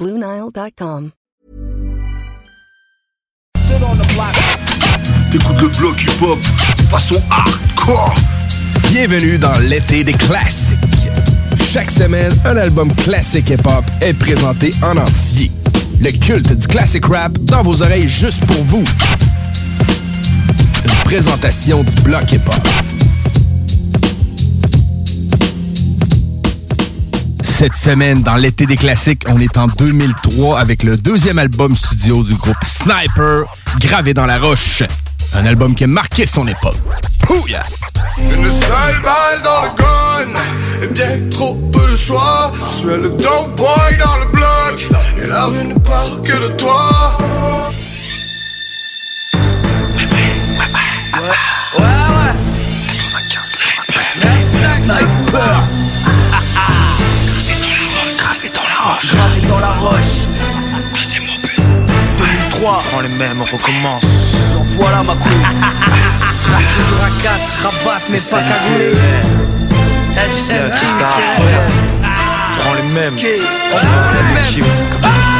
BlueNile.com. T'écoutes le bloc hip-hop façon hardcore. Bienvenue dans l'été des classiques. Chaque semaine, un album classique hip-hop est présenté en entier. Le culte du classic rap dans vos oreilles juste pour vous. Une présentation du bloc hip-hop. Cette semaine, dans l'été des classiques, on est en 2003 avec le deuxième album studio du groupe Sniper, Gravé dans la roche. Un album qui a marqué son époque. Pouya! Une seule balle dans le gun Et bien trop peu de choix Je suis le dope boy dans le bloc Et la rue ne parle que de toi Sniper Gravé dans la roche Gravé dans la roche. Deuxième opus. 2003 Prends les mêmes, on recommence. En voilà ma couille. Toujours à 4, rabasse mais pas cagoulé C'est un qui t'a Prends les mêmes. Prends les mêmes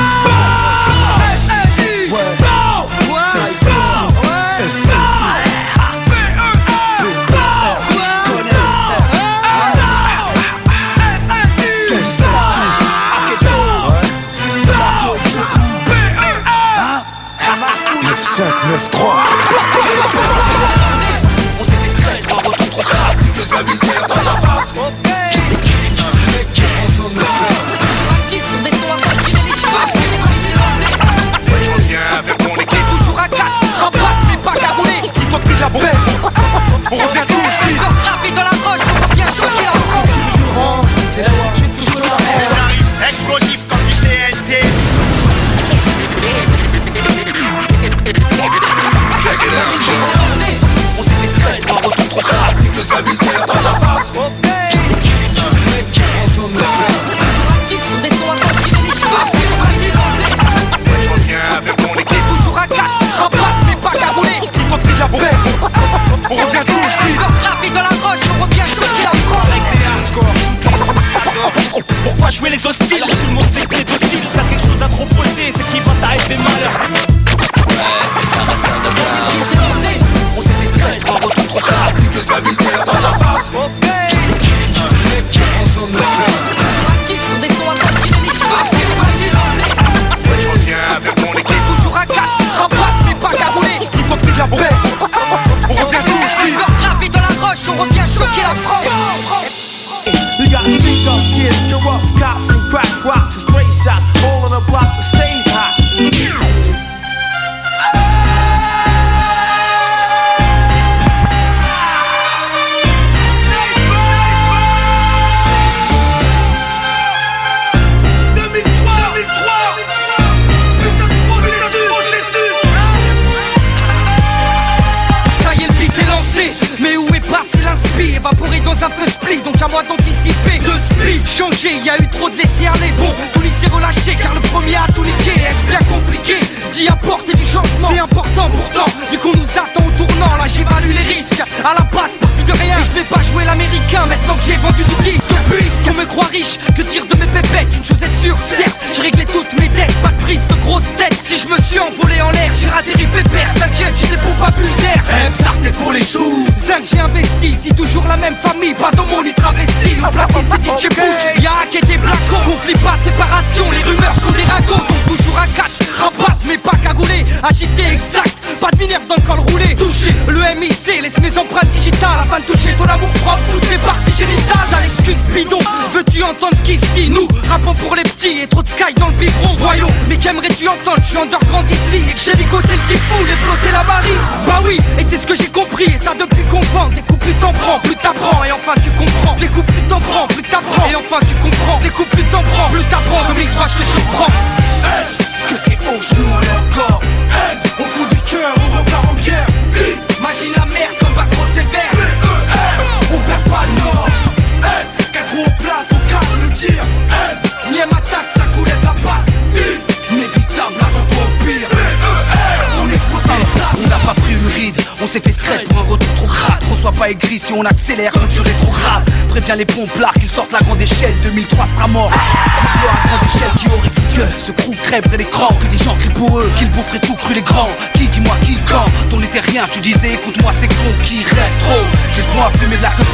9-3. La baisse. On revient tout ici. Gravé dans la roche, on revient choquer la France Avec des hardcore, toutes les Pourquoi jouer les hostiles? Tout le monde sait que t'es docile T'as quelque chose à te reprocher C'est qui va t'arriver malheur la You got sneak up kids, de laisser aller. Bon, tout lycée relâché, car le premier a tout niqué. Est-ce bien compliqué d'y apporter du changement C'est important pourtant, vu qu'on nous attend au tournant. Là, j'évalue les risques. À la base, parti de rien. Je vais pas jouer l'américain maintenant que j'ai vendu du disque. Puisqu'on me croit riche, que dire de mes pépettes Une chose est sûre, certes, j'ai réglé toutes mes dettes. Pas de prise de grosse tête. Si je me suis envolé en l'air, j'ai raté les pépères. T'inquiète, j'ai des pompes à bulles d'air. Starter pour les choux 5 j'ai investi, si toujours la même famille, pas dans mon lit travesti. Ma platine c'est DJ Butch, y'a hack et des blacos. Conflit pas, séparation, les rumeurs sont des ragots. Donc toujours à 4 agité exact Pas de mineur dans le col roulé. Touché, le MIC laisse mes empreintes digitales Afin de toucher ton amour propre, toutes tes parties génitales Ça l'excuse bidon, veux-tu entendre ce qui se dit Nous, rappons pour les petits et trop de sky dans le biberon. Voyons, mais qu'aimerais-tu entendre? Je suis underground ici et que j'ai ligoté le fou Les bloqué la Marie Bah oui, et c'est ce que j'ai compris Et ça depuis qu'on vend, des coups plus t'en prends, plus t'apprends Et enfin tu comprends, des coups plus t'en prends, plus t'apprends Et enfin tu comprends, des coups plus t'en prends, plus t'apprends 2003 je te surprends. Que t'es est encore? S'est fait straight pour un retour trop crade Reçois pas aigri si on accélère comme du rétrograde Préviens les pompes là qu'ils sortent la grande échelle. 2003 sera mort. Tu vois à grande échelle qui aurait pu que Ce crew crève près l'écran Que des gens crient pour eux, qu'ils boufferaient tout cru les grands. Qui dis-moi qui quand? T'en étais rien, tu disais écoute-moi c'est con Qui rêve trop, j'ai moi fumer de la queue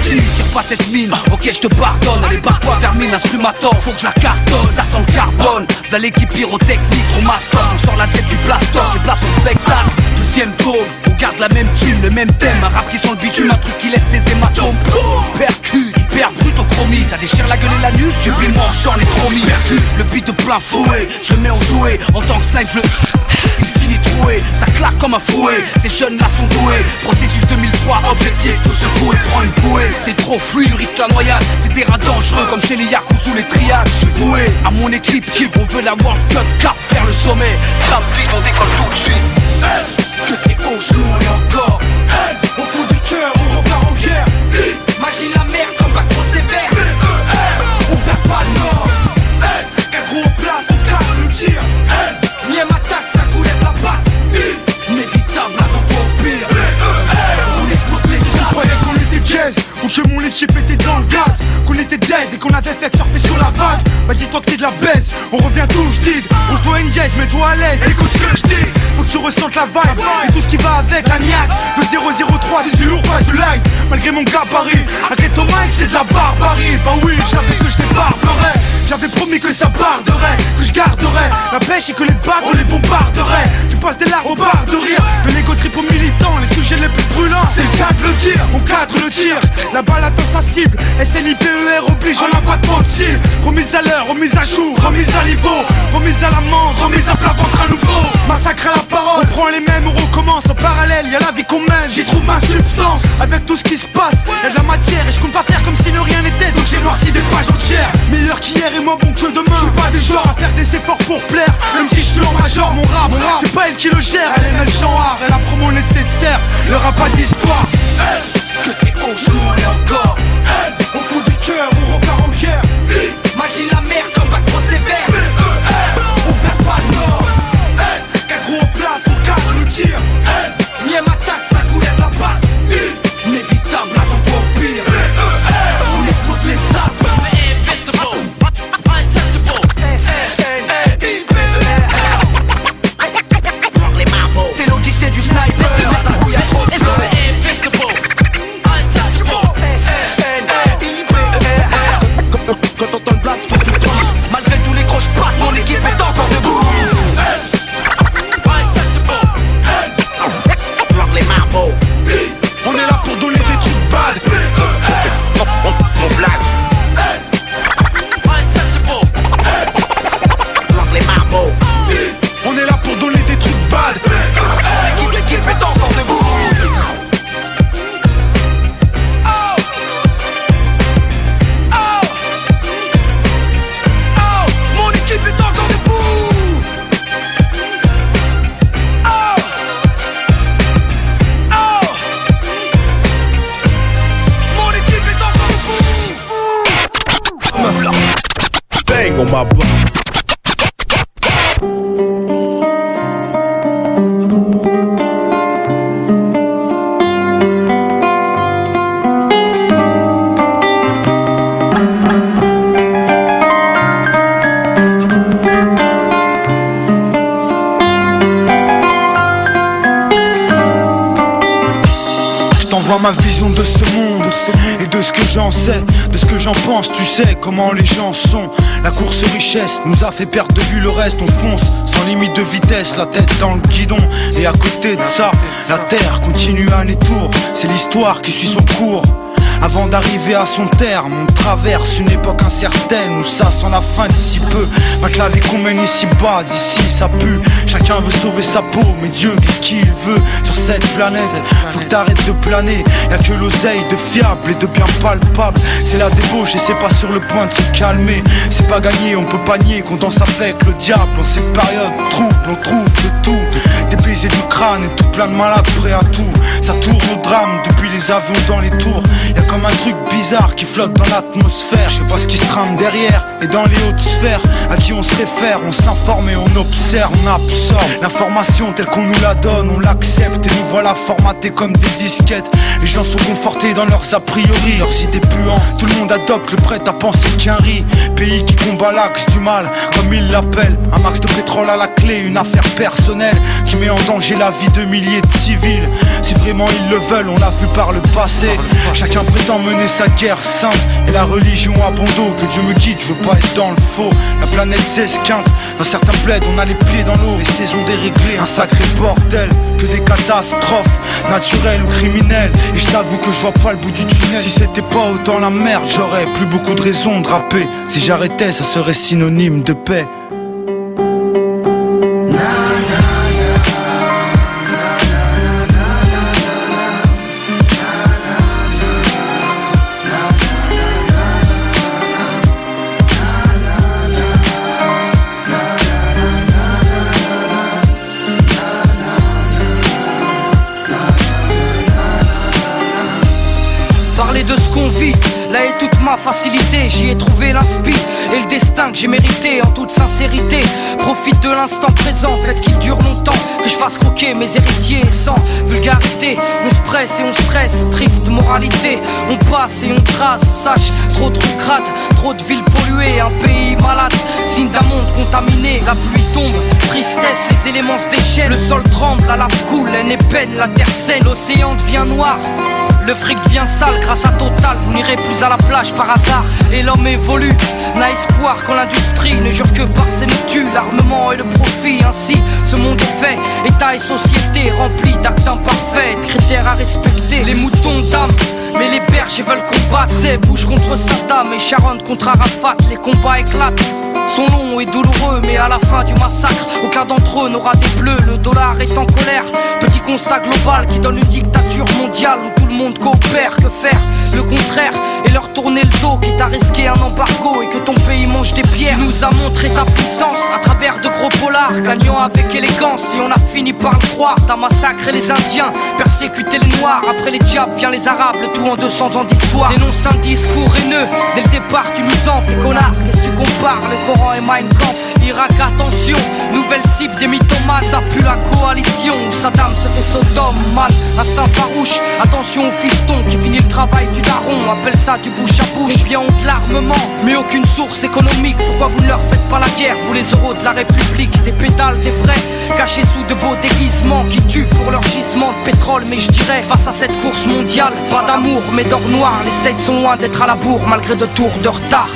Si, tire pas cette mine, ok je te pardonne. Allez barre-toi termine instrumentant, faut que je la cartonne Ça sent le carbone, v'là l'équipe pyrotechnique Trop maston, on sort la tête du plastoc Et place au spectacle On garde la même tune, le même thème. Un rap qui sent le bitume, un truc qui laisse des hématomes. Percu, hyper brut au chromie Ça déchire la gueule et la nuque, du pile manchant les chromies Le beat de plein fouet, je le mets en jouet. En tant que snipe, je le... Ça claque comme un fouet. Ces jeunes là sont doués, processus 2003 Objectif, tout secouer, prends une bouée. C'est trop fluide, tu risques la noyade. C'est terrain dangereux comme chez les Yakuza ou les triages Je suis voué à mon équipe, qui on veut la World Cup Cap vers le sommet, Cap vite, on décolle tout de suite. Que t'es au genou, est encore? Que mon équipe était dans le gaz. Qu'on était dead et qu'on avait fait surfer sur la vague. Bah dis-toi que t'es de la baisse, on revient tout vide On te voit une jazz, mets-toi à l'aise, écoute ce que je dis. Faut que tu ressentes la vibe. Et tout ce qui va avec la niaque. De 003 c'est du lourd, pas du light Malgré mon gabarit, arrête ton mic c'est de la barbarie. Bah oui, j'avais que je débarberais J'avais promis que ça barderait, que je garderais La pêche et que les bagues on les bombarderait Tu passes des larmes au bar de rire De l'égo trip aux militants, les sujets les plus brûlants. C'est le cas de le dire, on cadre le tir La balle atteint sa cible, SNIPER oblige, on n'a pas de mentir Remise à l'heure, remise à jour, remise à niveau. Remise à l'amende, remise à plat ventre à nouveau. Massacre à la parole, on prend les mêmes, on recommence. En parallèle, y a la vie qu'on mène, j'y trouve ma substance Avec tout ce qui se passe, y'a de la matière Et je compte pas faire comme si ne rien n'était. Donc j'ai noirci des pages entières. Meilleur qu'hier et Je suis pas du genre à faire des efforts pour plaire. Même si je suis en major, mon rap, c'est pas elle qui le gère. Elle est même genre elle a promo nécessaire. Le rap pas d'histoire. Que t'es au genou, on est encore? Haine, au fond du cœur, on repart en guerre. Imagine la merde de ce que j'en pense, tu sais comment les gens sont. La course richesse nous a fait perdre de vue le reste, on fonce sans limite de vitesse, la tête dans le guidon. Et à côté de ça, la terre continue à tour. C'est l'histoire qui suit son cours. Avant d'arriver à son terme, on traverse une époque incertaine où ça sent la fin d'ici peu. La vie qu'on mène ici bas, d'ici ça pue. Chacun veut sauver sa peau, mais Dieu, qu'est-ce qu'il veut sur cette planète? Faut que t'arrêtes de planer. Y'a que l'oseille de fiable et de bien palpable. C'est la débauche et c'est pas sur le point de se calmer. C'est pas gagné, on peut pas nier qu'on danse avec le diable. En cette période trouble, on trouve de tout. Des baisers du crâne et tout plein de malades prêts à tout. Ça tourne au drame depuis les avions dans les tours comme un truc bizarre qui flotte dans l'atmosphère. Je sais pas ce qui se trame derrière et dans les hautes sphères. À qui on se réfère, on s'informe et on observe, on absorbe l'information telle qu'on nous la donne, on l'accepte et nous voilà formatés comme des disquettes. Les gens sont confortés dans leurs a priori, leurs idées puants. Tout le monde adopte le prêt à penser qu'un riz. Pays qui combat l'axe du mal, comme ils l'appellent. Un max de pétrole à la clé, une affaire personnelle qui met en danger la vie de milliers de civils. Si vraiment ils le veulent, on l'a vu par le passé. Chacun peut mener sa guerre sainte Et la religion à bon dos Que Dieu me guide, je veux pas dans le faux. La planète s'esquinte. Dans certains plaids on a les pieds dans l'eau. Les saisons déréglées, un sacré bordel. Que des catastrophes Naturelles ou criminelles. Et je t'avoue que je vois pas le bout du tunnel. Si c'était pas autant la merde J'aurais plus beaucoup de raisons de rapper. Si j'arrêtais ça serait synonyme de paix j'ai mérité en toute sincérité. Profite de l'instant présent, faites qu'il dure longtemps, que je fasse croquer mes héritiers sans vulgarité. On se presse et on stresse, triste moralité. On passe et on trace, sache, trop trop crade, trop de villes polluées, un pays malade, signe d'un monde contaminé. La pluie tombe, tristesse, les éléments se déchaînent, le sol tremble, la lave coule, haine et peine, la terre saigne, l'océan devient noir. Le fric devient sale grâce à Total, vous n'irez plus à la plage par hasard. Et l'homme évolue, n'a espoir quand l'industrie ne jure que par ses noctus, l'armement et le profit. Ainsi, ce monde est fait, État et société remplis d'actes imparfaits, critères à respecter. Les moutons d'âme, mais les bergers veulent combattre. C'est bouge contre Saddam et Sharon contre Arafat, les combats éclatent sont longs et douloureux, mais à la fin du massacre, aucun d'entre eux n'aura des bleus. Le dollar est en colère. Petit constat global qui donne une dictature mondiale où tout le monde coopère. Que faire Le contraire et leur tourner le dos, quitte à risquer un embargo et que ton pays mange des pierres. Nous a montré ta puissance à travers de gros polars, gagnant avec élégance. Et on a fini par le croire. T'as massacré les Indiens, persécuté les Noirs. Après les diables, vient les Arabes, tout en 200 ans d'histoire. Dénonce un discours haineux. Dès le départ, tu nous en fais connard. Compares Le Coran et Mein. Irak, attention, nouvelle cible des mythomanes. Ça pue la coalition. Saddam se fait Sodome, man. Instinct farouche, attention au fiston qui finit le travail du daron. Appelle ça du bouche à bouche. Bien honte l'armement, mais aucune source économique. Pourquoi vous ne leur faites pas la guerre, vous les euros de la République Des pédales, des vrais, cachés sous de beaux déguisements qui tuent pour leur gisement de pétrole. Mais je dirais, face à cette course mondiale, pas d'amour, mais d'or noir. Les States sont loin d'être à la bourre malgré de tours de retard.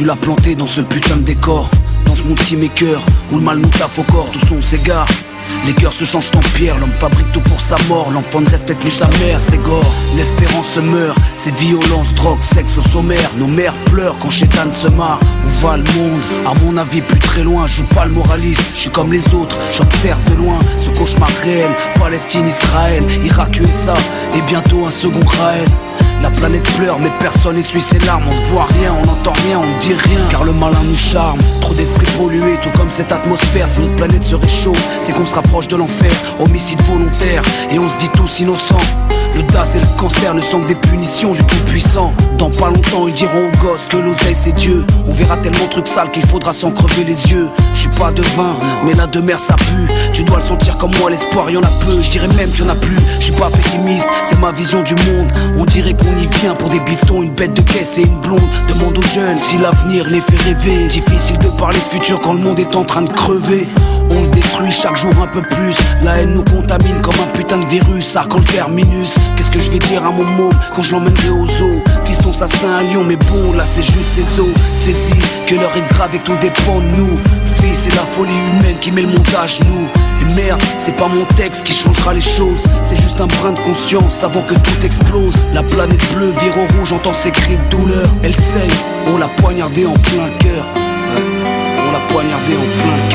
Suis là planté dans ce putain de décor. Dans ce multi-maker où le mal nous taffe au corps, tout son s'égare. Les cœurs se changent en pierre, l'homme fabrique tout pour sa mort. L'enfant ne respecte plus sa mère, c'est gore L'espérance meurt, c'est violence, drogue, sexe au sommaire Nos mères pleurent quand Chétan se marre Où va le monde À mon avis plus très loin, je joue pas le moraliste Je suis comme les autres, j'observe de loin Ce cauchemar réel, Palestine, Israël, Irak, USA Et bientôt un second Raël la planète pleure, mais personne essuie ses larmes. On ne voit rien, on n'entend rien, on ne dit rien. Car le malin nous charme. Trop d'esprits pollués, tout comme cette atmosphère. Si notre planète se réchauffe, c'est qu'on se rapproche de l'enfer. Homicide volontaire, et on se dit tous innocents. DAS et le cancer ne sont que des punitions du tout-puissant. Dans pas longtemps, ils diront aux gosses que l'oseille c'est Dieu. On verra tellement de trucs sales qu'il faudra s'en crever les yeux. Je suis pas devin, mais la demeure ça pue. Tu dois le sentir comme moi, l'espoir y en a peu. Je dirais même qu'il y en a plus. Je suis pas pessimiste, c'est ma vision du monde. On dirait qu'on y vient pour des biftons, une bête de caisse et une blonde. Demande aux jeunes si l'avenir les fait rêver. Difficile de parler de futur quand le monde est en train de crever. On le détruit chaque jour un peu plus. La haine nous contamine comme un putain de virus. Arc le terminus. Qu'est-ce que je vais dire à mon môme quand je l'emmènerai aux eaux Fiston, ça c'est un lion, mais bon, là c'est juste des os. Saisis que l'heure est grave et tout dépend de nous. Fils, c'est la folie humaine qui met le montage, nous. Et merde, c'est pas mon texte qui changera les choses. C'est juste un brin de conscience avant que tout explose. La planète bleue vire au rouge, entend ses cris de douleur. Elle saigne, on l'a poignardé en plein cœur. On l'a poignardé en plein cœur.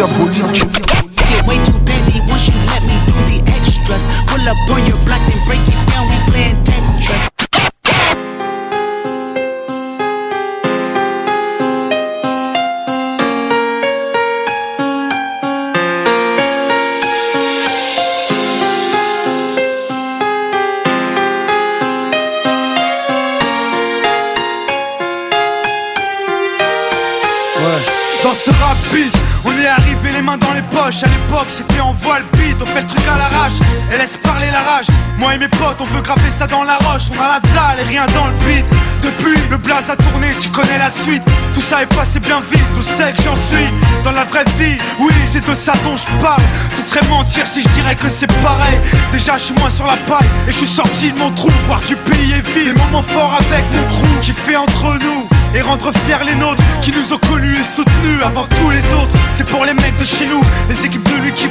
Situation c'est pareil. Déjà, je suis moins sur la paille et je suis sorti de mon trou. Voir du pays et vivre des moments forts avec mon crew qui fait entre nous et rendre fiers les nôtres qui nous ont connus et soutenus avant tous les autres. C'est pour les mecs de chez nous, les équipes de lui qui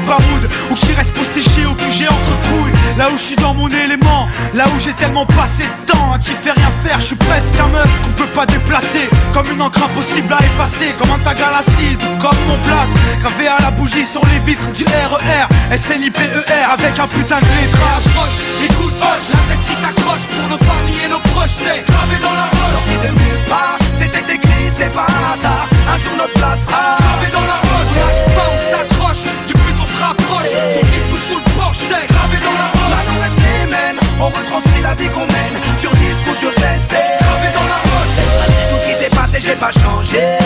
ou qui restent postichés au QG entre couilles. Là où je suis dans mon élément, là où j'ai tellement passé de temps à rien faire, je suis presque un meuf qu'on peut pas déplacer, comme une encre impossible à effacer, comme un tag à l'acide comme mon place, gravé à la bougie sur les vitres du RER, SNIPER avec un putain de lettrage. Écoute, hoche, la tête si t'accroches pour nos familles et nos proches, c'est gravé dans la roche. De nulle part, c'était écrit, c'est pas un hasard. Un jour notre place sera Gravé dans la roche, lâche pas, on s'accroche, du but on se rapproche. Son disque ou sous le porche, c'est gravé dans la roche. On retranscrit la vie qu'on mène. Sur disque ou sur scène, c'est gravé dans la roche. Tout ce qui s'est passé, j'ai pas changé.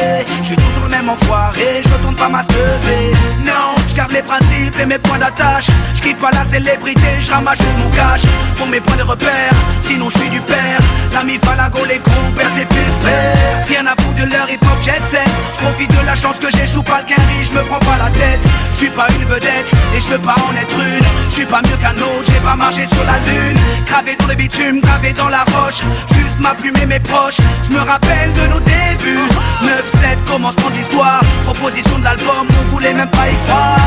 Je suis toujours le même enfoiré, je retourne pas ma. Non, garde mes points d'attache. Je kiffe pas la célébrité, je ramasse juste mon cash. Pour mes points de repère, sinon je suis du père. L'ami Falago, les compères, c'est plus le père. Rien à foutre de leur hip-hop jet set. Profite de la chance que j'échoue pas le quinri, je me prends pas la tête. Je suis pas une vedette et je veux pas en être une. Je suis pas mieux qu'un autre, j'ai pas marché sur la lune. Gravé dans le bitume, gravé dans la roche. Juste ma plume et mes proches. Je me rappelle de nos débuts. 9-7, commencement de l'histoire. Proposition de l'album, on voulait même pas y croire.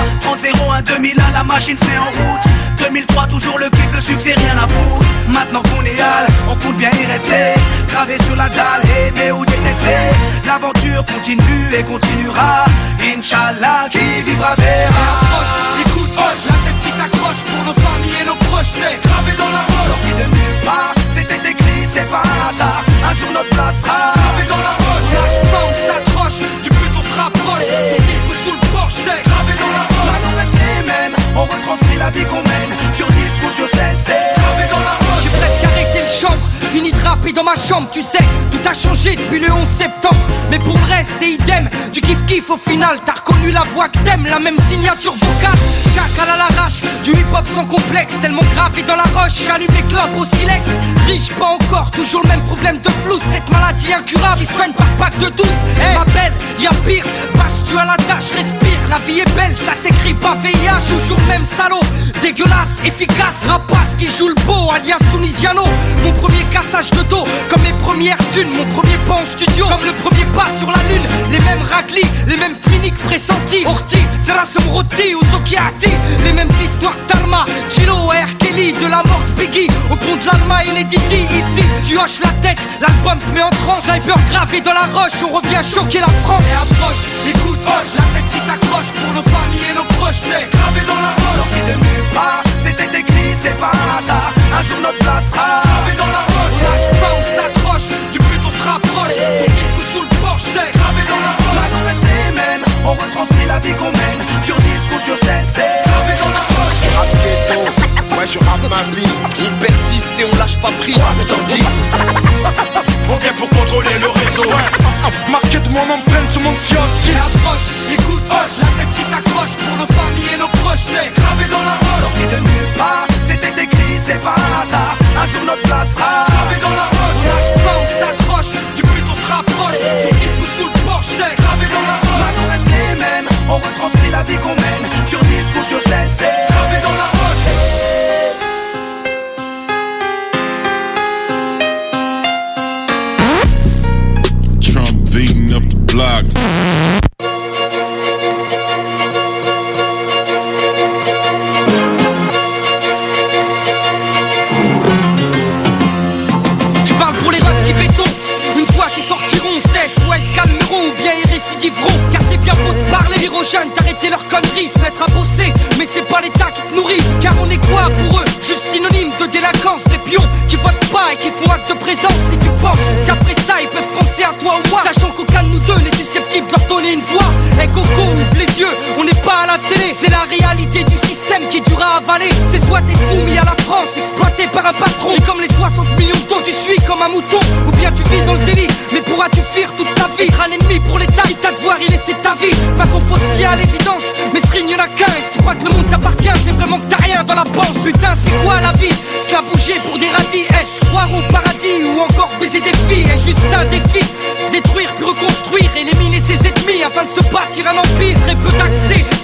30-01, 2001, la machine se met en route. 2003, toujours le kiff, le succès, rien à foutre. Maintenant qu'on est hal, on compte bien y rester. Gravé sur la dalle, aimer ou détester. L'aventure continue et continuera. Inch'Allah, qui vivra verra. Écoute, hoche, la tête si t'accroches pour nos familles et nos proches, c'est gravé dans la roche. Sorti de nulle part, c'était écrit, c'est pas un hasard. Un jour notre place sera gravé dans la roche. Lâche pas, on s'accroche, du but on se rapproche. Son disque ou sous le porche, on retranscrit la vie qu'on mène Sur 10 ou sur 7, fini de rapper dans ma chambre, tu sais. Tout a changé depuis le 11 septembre. Mais pour c'est idem. Du kiff kiff au final, t'as reconnu la voix que t'aimes, la même signature vocale. Chacal à l'arrache, du hip hop sans complexe, tellement gravé dans la roche. J'allume les clopes au silex. Riche, pas encore, toujours le même problème de flou. Cette maladie incurable qui soigne par pack de douze. Eh, ma belle, y'a pire, bâche tu à la tâche, respire. La vie est belle, ça s'écrit pas VIH, toujours même salaud. Dégueulasse, efficace, rapace qui joue le beau, alias Tunisiano. Mon premier de dos, comme mes premières thunes. Mon premier pas en studio, comme le premier pas sur la lune. Les mêmes raclis, les mêmes cliniques pressentis. Orti, Zerasum Roti ou Zokiati. Les mêmes histoires d'Alma, Chilo R. Kelly. De la mort de Biggie, au pont de l'Alma et les Didi. Ici, tu hoches la tête, l'album te met en transe. Sniper gravé dans la roche, on revient choquer la France. Et approche, écoute, hoche, la tête si t'accroches pour nos familles et nos proches. C'est gravé dans la roche. De nulle part, c'était écrit, c'est pas hasard. Un jour notre place sera dans la retranscrit la vie qu'on mène Sur disque ou sur scène, c'est gravé dans la roche. Rap ghetto, ouais je rappe ma vie. On persiste et on lâche pas prise, je t'en dis. On vient pour contrôler le réseau. Marquette mon empreinte sur mon Et approche, écoute, hoche, la tête si t'accroches pour nos familles et nos proches, c'est gravé dans la roche. Sorti de nulle part, c'était écrit, c'est pas un hasard. Un jour notre place sera Gravé dans la roche, on lâche pas, on s'accroche. Du but on se rapproche. Son disque ou sous le porche, c'est gravé on retranscrit la vie qu'on mène Sur disque ou sur scène, c'est gravé dans la roche. Trump beating up the block. Je parle pour les refs qui béton Une fois qu'ils sortiront, cesse ou elles calmeront ou bien ils récidiveront Car bien beau de parler jeunes d'arrêter leurs conneries, se mettre à bosser. Mais c'est pas l'État qui te nourrit Car on est quoi pour eux? Juste synonyme de délinquance Des pions qui votent pas et qui font acte de présence. Si tu penses qu'après ça ils peuvent penser à toi ou moi Sachant qu'aucun de nous deux n'est susceptible de leur donner une voix. Eh Coco, ouvre les yeux, on n'est C'est la réalité du système qui est dur à avaler. C'est soit t'es soumis à la France, exploité par un patron. Et comme les 60 millions d'eau tu suis comme un mouton Ou bien tu vis dans le délit, mais pourras-tu fuir toute ta vie? Être un ennemi pour l'État, il t'a devoir y laisser ta vie. Façon fausse à l'évidence, mais ce n'y en a si tu crois que le monde t'appartient, c'est vraiment que t'as rien dans la panse Putain c'est quoi la vie? Se la bouger pour des radis, est-ce croire au paradis Ou encore baiser des filles, est juste un défi? Détruire puis reconstruire, éliminer ses ennemis Afin de se bâtir un empire, très peu d'accès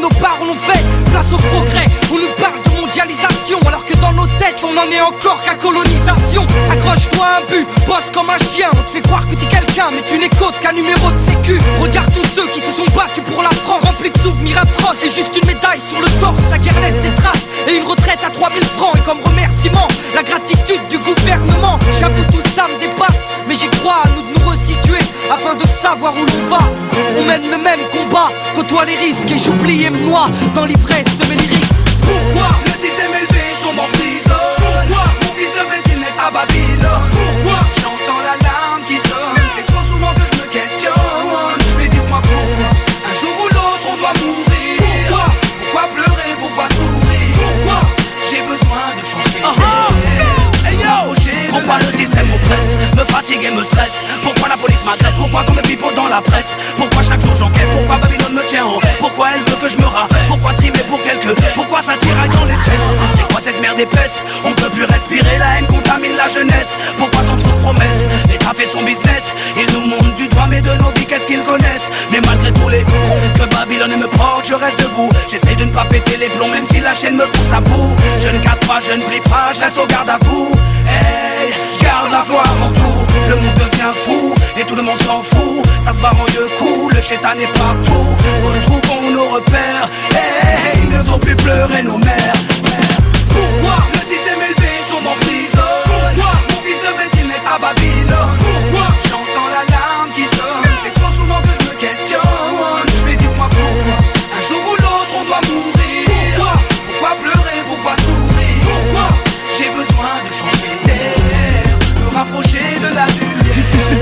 nos parents l'ont fait Place au progrès, on nous parle de mondialisation Alors que dans nos têtes on en est encore qu'à colonisation. Accroche-toi un but, bosse comme un chien. On te fait croire que t'es quelqu'un mais tu n'es qu'autre qu'un numéro de sécu. Regarde tous ceux qui se sont battus pour la France. Remplis de souvenirs atroces et juste une médaille sur le torse La guerre laisse des traces et une retraite à 3000 francs. Et comme remerciement, la gratitude du gouvernement. J'avoue tout ça me dépasse mais j'y crois à nous de Afin de savoir où l'on va On mène le même combat, côtoie les risques Et j'oublie et moi dans l'ivresse de mes lyrics. Pourquoi Le système Pourquoi tant de pipeaux dans la presse? Pourquoi chaque jour j'encaisse Pourquoi Babylone me tient en Pourquoi elle veut que je me rappelle? Pourquoi trimer pour quelques? Pourquoi ça tiraille dans les tests C'est quoi cette merde épaisse? On peut plus respirer La haine contamine la jeunesse. Pourquoi tant de fausses promesses L'État fait son business. Il nous montre du doigt mais de nos vies qu'est-ce qu'ils connaissent? Mais malgré tous les coups que Babylone me porte Je reste debout. J'essaie de ne pas péter les plombs Même si la chaîne me pousse à bout. Je ne casse pas, je ne plie pas Je reste au garde à vous. Hey, je la foi avant tout. Le monde devient fou le monde s'en fout. Ça se barre en yeux coups, le chétan est partout. Retrouvons nos repères. Hey, ils ne font plus pleurer nos mères. Pourquoi Le système élevé tombe en prison Pourquoi Mon fils de médecine est à Babylone? Pourquoi J'entends l'alarme qui sonne? C'est trop souvent que je me questionne. Mais dis-moi pourquoi Un jour ou l'autre on doit mourir? Pourquoi? Pourquoi pleurer? Pourquoi sourire? Pourquoi J'ai besoin de changer d'air? Me rapprocher de la lumière? Difficile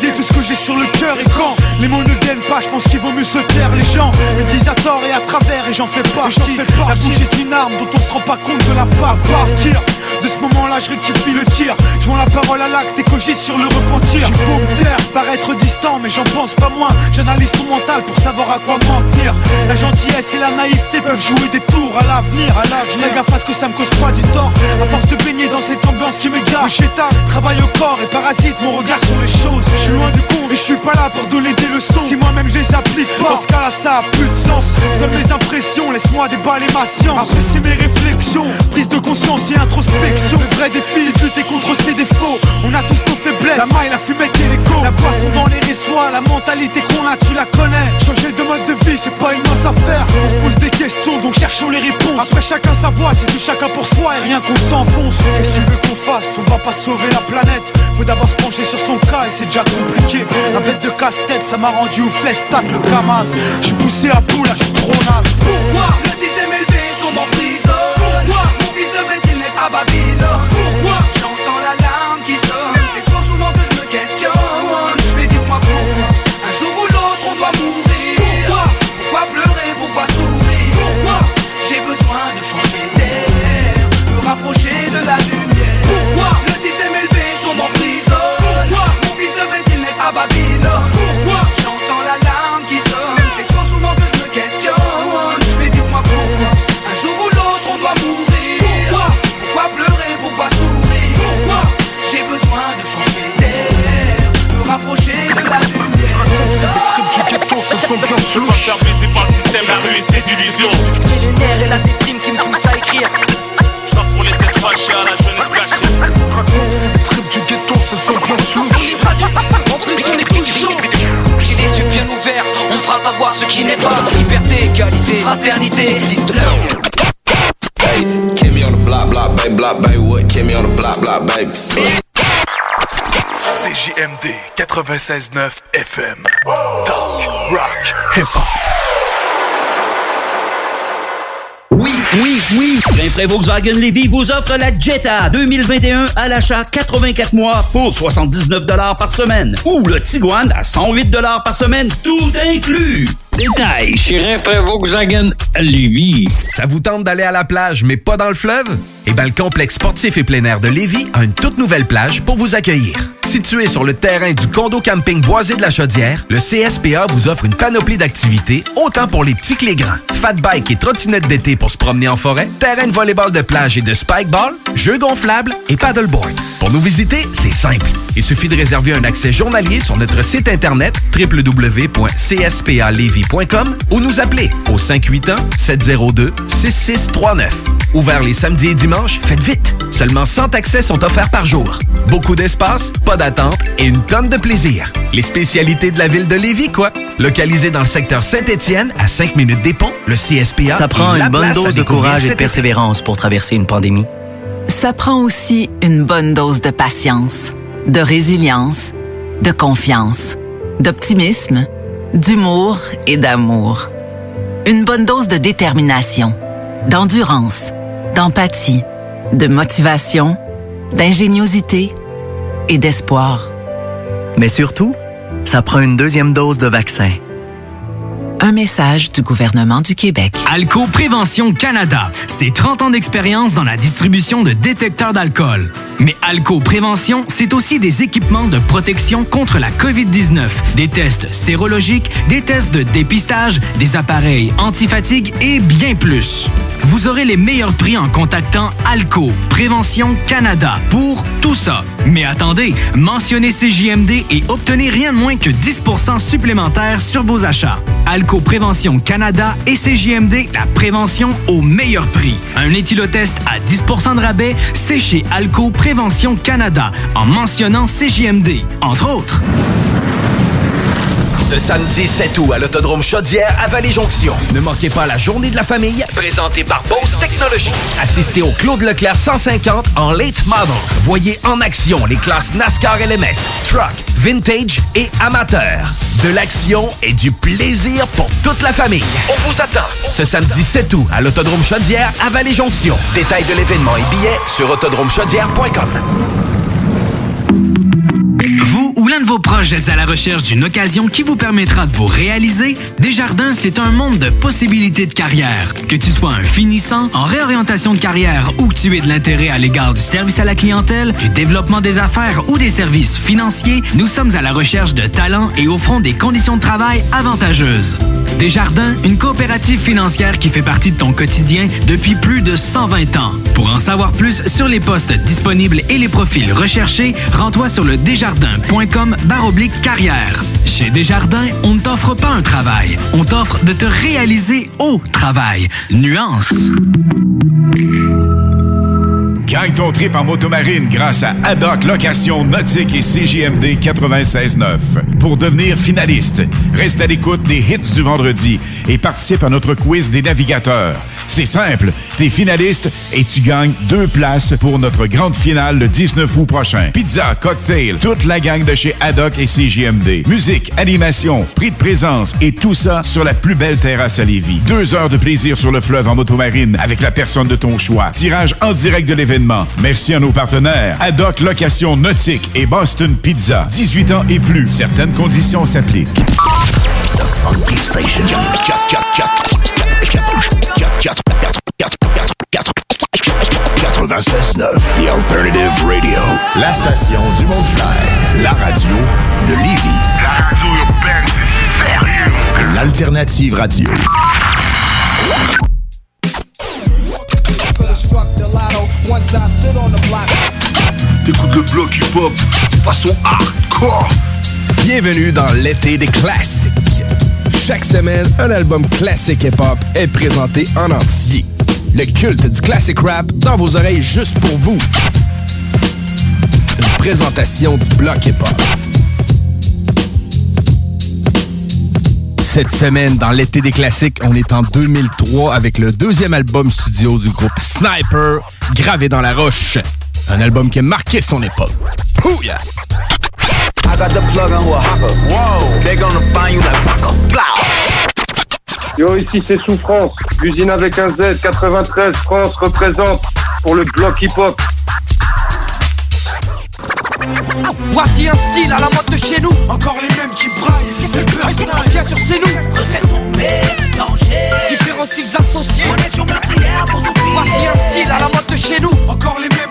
d'extérioriser tout ce que j'ai sur le cœur et quand les mots ne viennent pas, je pense qu'il vaut mieux se taire. Les gens me disent à tort et à travers, et j'en fais partie. La bouche est une arme dont on se rend pas compte de la part partir. De ce moment-là, je rectifie le tir. Je vends la parole à l'acte et cogite sur le repentir. J'ai beau me taire, paraître distant, mais j'en pense pas moins. J'analyse ton mental pour savoir à quoi m'en tenir. La gentillesse et la naïveté peuvent jouer des tours à l'avenir. À l'avenir, je gaffe à ce que ça me cause pas du tort. À force de baigner dans cette ambiance qui me gâche. Chétan, travaille au corps et parasite mon regard sur les choses. Suis loin du con et je suis pas là pour donner des leçons. Si moi-même je les applique pas, dans ce cas-là, ça a plus de sens. Donne mes impressions, laisse-moi déballer ma science. Apprécier mes réflexions, prise de conscience et introspection. Le vrai défi, lutter contre ses défauts. On a tous nos faiblesses, la maille, la fumette et l'écho. La poisson dans les résois, la mentalité qu'on a, tu la connais. Changer de mode de vie, c'est pas une mince affaire. On se pose des questions, donc cherchons les réponses. Après chacun sa voix, c'est du chacun pour soi et rien qu'on s'enfonce. Et si tu veux qu'on fasse, on va pas sauver la planète. Faut d'abord se pencher sur son cas et c'est déjà La bête de casse-tête, ça m'a rendu au flestat le camas. Je suis poussé à bout là, je suis trop naze. Pourquoi le système élevé tombe en prison Pourquoi mon fils devrait-il naître à Babylone? 96.9 FM. Talk, rock, hip-hop. Oui, oui, oui. Rainfray Volkswagen Levy vous offre la Jetta 2021 à l'achat 84 mois pour 79 par semaine. Ou le Tiguan à 108 par semaine, tout inclus. Détail chez Rainfray Volkswagen Lévis. Ça vous tente d'aller à la plage, mais pas dans le fleuve? Eh bien, le complexe sportif et plein air de Lévis a une toute nouvelle plage pour vous accueillir. Situé sur le terrain du condo camping Boisé de la Chaudière, le CSPA vous offre une panoplie d'activités, autant pour les petits que les grands. Fat bike et trottinette d'été pour se promener en forêt, terrain de volleyball de plage et de spikeball, jeux gonflables et paddleboard. Pour nous visiter, c'est simple. Il suffit de réserver un accès journalier sur notre site internet www.cspalevy.com ou nous appeler au 581-702-6639. Ouvert les samedis et dimanches, faites vite! Seulement 100 accès sont offerts par jour. Beaucoup d'espace, pas d'attente et une tonne de plaisir. Les spécialités de la ville de Lévis, quoi? Localisé dans le secteur Saint-Étienne, à 5 minutes des ponts, le CSPA Ça prend une bonne dose de courage et de persévérance pour traverser une pandémie. Ça prend aussi une bonne dose de patience, de résilience, de confiance, d'optimisme, d'humour et d'amour. Une bonne dose de détermination, d'endurance, d'empathie, de motivation, d'ingéniosité et d'espoir. Mais surtout, ça prend une deuxième dose de vaccin. Un message du gouvernement du Québec. Alco Prévention Canada, c'est 30 ans d'expérience dans la distribution de détecteurs d'alcool. Mais Alco Prévention, c'est aussi des équipements de protection contre la COVID-19, des tests sérologiques, des tests de dépistage, des appareils antifatigue et bien plus. Vous aurez les meilleurs prix en contactant Alco Prévention Canada pour tout ça. Mais attendez, mentionnez CJMD et obtenez rien de moins que 10% supplémentaire sur vos achats. Prévention Canada et CJMD, la prévention au meilleur prix. Un éthylotest à 10% de rabais, c'est chez Alco Prévention Canada en mentionnant CJMD, entre autres. Ce samedi 7 août à l'Autodrome Chaudière à Vallée-Jonction. Ne manquez pas la journée de la famille, présentée par Bose Technologies. Assistez au Claude Leclerc 150 en late model. Voyez en action les classes NASCAR LMS, Truck, Vintage et Amateur. De l'action et du plaisir pour toute la famille. On vous attend ce samedi 7 août à l'Autodrome Chaudière à Vallée-Jonction. Détails de l'événement et billets sur autodromechaudière.com. Ou l'un de vos proches Projet à la recherche d'une occasion qui vous permettra de vous réaliser? Desjardins, c'est un monde de possibilités de carrière. Que tu sois un finissant, en réorientation de carrière ou que tu aies de l'intérêt à l'égard du service à la clientèle, du développement des affaires ou des services financiers, nous sommes à la recherche de talents et offrons des conditions de travail avantageuses. Desjardins, une coopérative financière qui fait partie de ton quotidien depuis plus de 120 ans. Pour en savoir plus sur les postes disponibles et les profils recherchés, rends-toi sur le desjardins.com baroblique carrière. Chez Desjardins, on ne t'offre pas un travail, on t'offre de te réaliser au travail. Nuance. Gagne ton trip en motomarine grâce à Haddock Location Nautique et CJMD 96.9. Pour devenir finaliste, reste à l'écoute des hits du vendredi et participe à notre quiz des navigateurs. C'est simple, t'es finaliste et tu gagnes deux places pour notre grande finale le 19 août prochain. Pizza, cocktail, toute la gang de chez Haddock et CJMD. Musique, animation, prix de présence et tout ça sur la plus belle terrasse à Lévis. Deux heures de plaisir sur le fleuve en motomarine avec la personne de ton choix. Tirage en direct de l'événement. Merci à nos partenaires. Haddock Location Nautique et Boston Pizza. 18 ans et plus. Certaines conditions s'appliquent. 96.9 The Alternative Radio. La station du Mont-Clair. La radio de Lévis. L'Alternative Radio. Façon hardcore. Bienvenue dans l'été des classiques. Chaque semaine, un album classique hip-hop est présenté en entier. Le culte du classic rap dans vos oreilles juste pour vous. Une présentation du bloc hip-hop. Cette semaine, dans l'été des classiques, on est en 2003 avec le deuxième album studio du groupe Sniper, Gravé dans la roche. Un album qui a marqué son époque. Pouya! I got the plug on who a hawker. Whoa. They gonna find you like Paco. Yo, ici c'est Souffrance, l'usine avec un Z, 93, France représente pour le bloc hip-hop. Voici un style à la mode de chez nous. Encore les mêmes qui braillent, ici c'est le personnage. Bien sûr, c'est nous. Différents styles associés. Connexion meurtrière pour nous Voici un style à la mode de chez nous. Encore les mêmes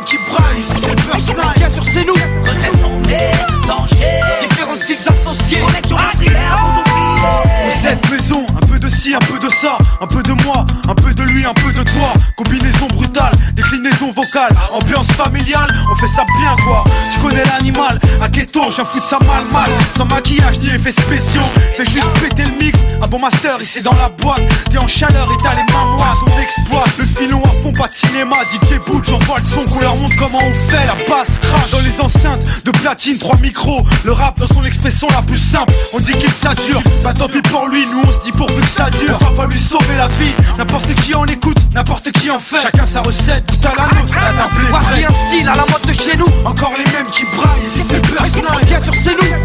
un peu de ça, un peu de moi, un peu de lui, un peu de toi. Combinaison brutale, déclinaison vocale, ambiance familiale, on fait ça bien quoi. Tu connais l'animal, à ghetto, j'en fous de ça mal mal. Sans maquillage ni effets spéciaux, fais juste péter le mix. Un bon master, ici dans la boîte. T'es en chaleur et t'as les mains moises, on exploite. Le filon à fond, pas de cinéma, DJ Boot, j'envoie le son qu'on leur montre comment on fait. La basse crache dans les enceintes de platine, trois micros. Le rap dans son expression la plus simple, on dit qu'il sature. Bah tant pis pour lui, nous on se dit pourvu que ça dure. On va pas lui sauver la vie, n'importe qui en écoute, n'importe qui en fait. Chacun sa recette, tout à la nôtre, la table est Voici prête. un style à la mode de chez nous. Encore les mêmes qui braillent, ici c'est le personnage. Bien sûr, c'est nous.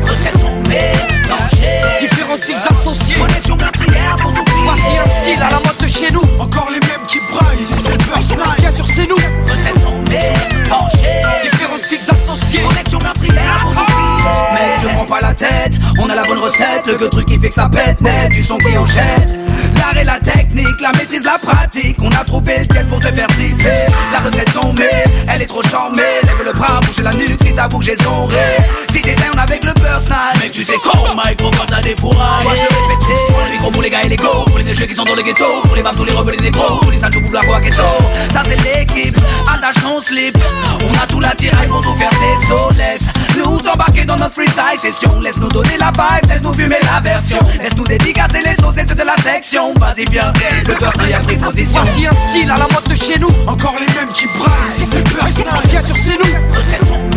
Différents styles associés. Connexion meurtrière pour nous Voici un style à la mode de chez nous. Encore les mêmes qui braillent, ici c'est le personnage. Bien sûr, c'est nous. Différents styles associés. Connexion meurtrière pour nous pas la tête, on a la bonne recette Le que truc qui fait que ça pète net, du son qui en jette. L'art et la technique, la maîtrise, la pratique. On a trouvé le test pour te faire flipper. La recette tombée, elle est trop charmée le bras, bouge la nuque, à vous que j'ai zonré. Si t'es down avec le personal Mec tu sais con, micro quand t'as des fourrailles? Moi je le répétais, pour le micro pour les gars et les go Pour les déchets qui sont dans le ghetto Pour les babs, tous les rebelles et les négros Pour les sales pour la quoi ghetto. Ça c'est l'équipe, attache ton slip On a tout l'attirail pour tout faire sauts Laisse nous embarquer dans notre freestyle session. Laisse nous donner la vibe, laisse nous fumer la version. Laisse nous dédicacer les et c'est de la section. Vas-y viens, le personne y a pris position. Voici un style à la mode de chez nous. Encore les mêmes qui braillent, c'est le personnage. Bien sûr, c'est nous.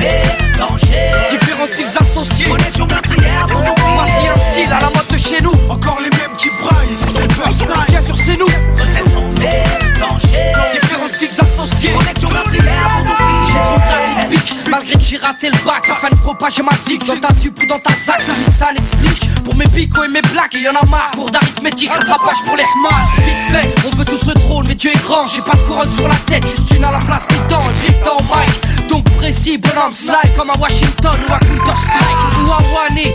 Différents styles associés. Connexion meurtrière pour nous Voici un style à la mode de chez nous. Encore les mêmes qui braillent, ici c'est le personnage. Bien sûr, c'est nous. Différents styles associés. Connexion meurtrière pour nous J'ai trop pratique Malgré que j'ai raté le bac afin de propager ma zig Dans ta sup ou dans ta sac, je dis ça l'explique Pour mes picots et mes blagues, y'en a marre Cours d'arithmétique, rattrapage pour les remarques Vite fait, on veut tous le trône, mais Dieu est grand J'ai pas de couronne sur la tête, juste une à la place des dents Un big dans mic, donc précis, bonhomme slide Comme à Washington ou à Counter Strike Ou à Wani,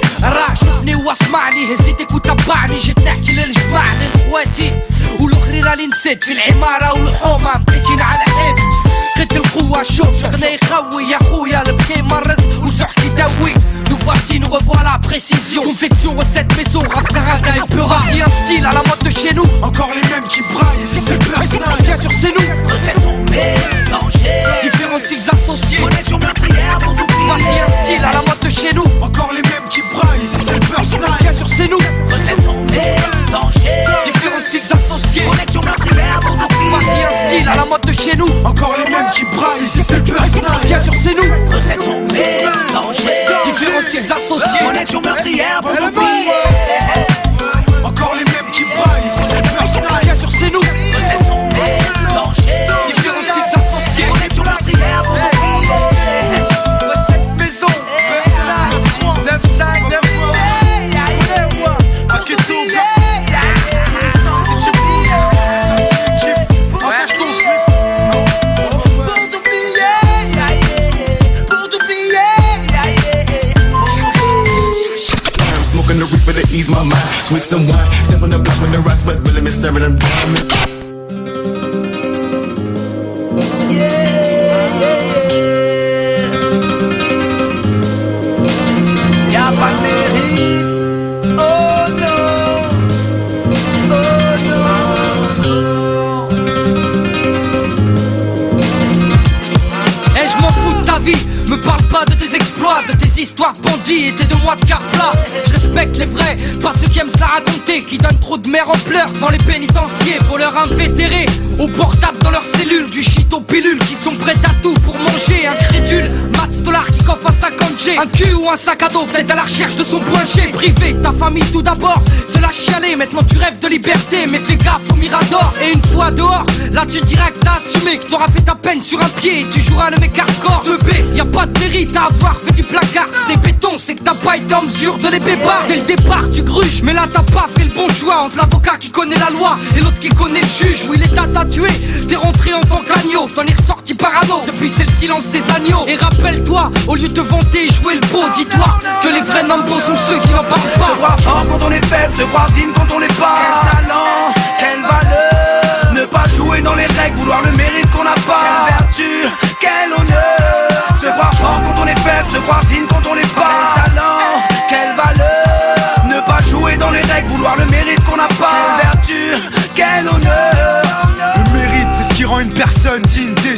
اللي جيت نحكي للجماعة لإخواتي والاخرين راني نسيت في العمارة والحومة متكين على الحيط قد القوة شوف شغنا يخوي يا خويا البكي مرس وسحكي يدوي Nous voici, nous revoilà, précision Confection, recette maison, rap Zaraga et Peura Si un style à la mode de chez nous Encore les mêmes qui braillent, ici c'est le personnage Bien sûr c'est nous Recette on mélangée Différents Connexion meurtrière pour t'oublier Voici un style à la mode de chez nous. Encore les mêmes qui braillent, ici c'est le personnage Bien sûr c'est nous. Recette on mélangée Différents styles associés. Connexion meurtrière pour t'oublier Voici un style à la mode de chez nous. Encore les mêmes qui braillent, ici c'est le personnage Bien sûr c'est nous. Recette on mélangée Différents styles associés. Connexion meurtrière pour t'oublier Y'a pas de mérite Oh non Oh non Eh je m'en fous de ta vie. Me parle pas de tes exploits, de tes histoires de bandits et tes deux carplat Je respecte les vrais, pas ceux qui aiment se la raconter Qui donnent trop de mère en pleurs dans les pénitenciers Voleurs invétérés, au portable dans leurs cellules Du shit aux pilules qui sont prêtes à tout pour manger. Incrédule, Mats Dollar qui coffre à 50 G Un cul ou un sac à dos, peut-être à la recherche de son point G. Privé, ta famille tout d'abord, c'est la chialer Maintenant tu rêves de liberté, mais fais gaffe au mirador. Et une fois dehors, là tu diras que t'as assumé Que t'auras fait ta peine sur un pied et tu joueras le mec hardcore. 2B, y a pas de mérite à avoir fait du placard C'est des bétons, c'est que t'as pas été en mesure de les bébar Dès le départ tu gruges, mais là t'as pas fait le bon choix Entre l'avocat qui connaît la loi et l'autre qui connaît le juge. Oui l'état t'a tué, t'es rentré en tant qu'agneau. T'en es ressorti parano, depuis c'est le silence des agneaux. Et rappelle-toi, au lieu de vanter et jouer le beau Dis-toi que les vrais numbers sont ceux qui n'en parlent Se pas croire fort quand on est faible, se croire digne quand on l'est pas. Quel talent, quelle valeur. Ne pas jouer dans les règles, vouloir le mérite qu'on n'a pas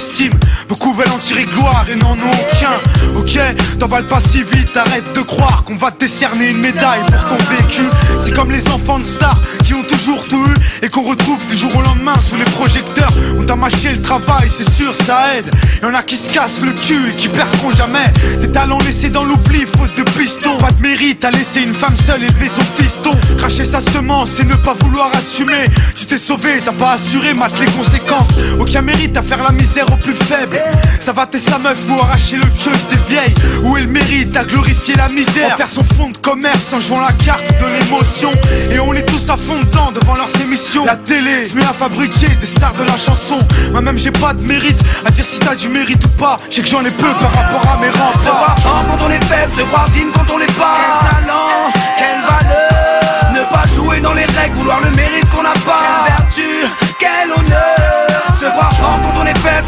digne d'estime. Beaucoup veulent en tirer gloire et n'en ont aucun. Ok, t'emballes pas si vite, arrête de croire qu'on va te décerner une médaille pour ton vécu. C'est comme les enfants de stars qui ont toujours tout eu et qu'on retrouve du jour au lendemain sous les projecteurs. On t'a mâché le travail, c'est sûr, ça aide. Y'en a qui se cassent le cul et qui perceront jamais. Des talents laissés dans l'oubli, faute de piston. Pas de mérite à laisser une femme seule élever son fiston. Cracher sa semence et ne pas vouloir assumer. Tu t'es sauvé, t'as pas assuré, mate les conséquences. Aucun mérite à faire la misère aux plus faibles. Ça va tes sa meuf ou arracher le queue des vieilles. Où est le mérite à glorifier la misère? En faire son fond de commerce en jouant la carte de l'émotion. Et on est tous à fond dedans devant leurs émissions. La télé se met à fabriquer des stars de la chanson. Moi-même j'ai pas de mérite à dire si t'as du mérite ou pas. Je sais que j'en ai peu par rapport à mes Se croire remparts. quand on est faible, se croire digne quand on l'est pas Quel talent, quelle valeur Ne pas jouer dans les règles, vouloir le mérite qu'on n'a pas Quelle vertu, quel honneur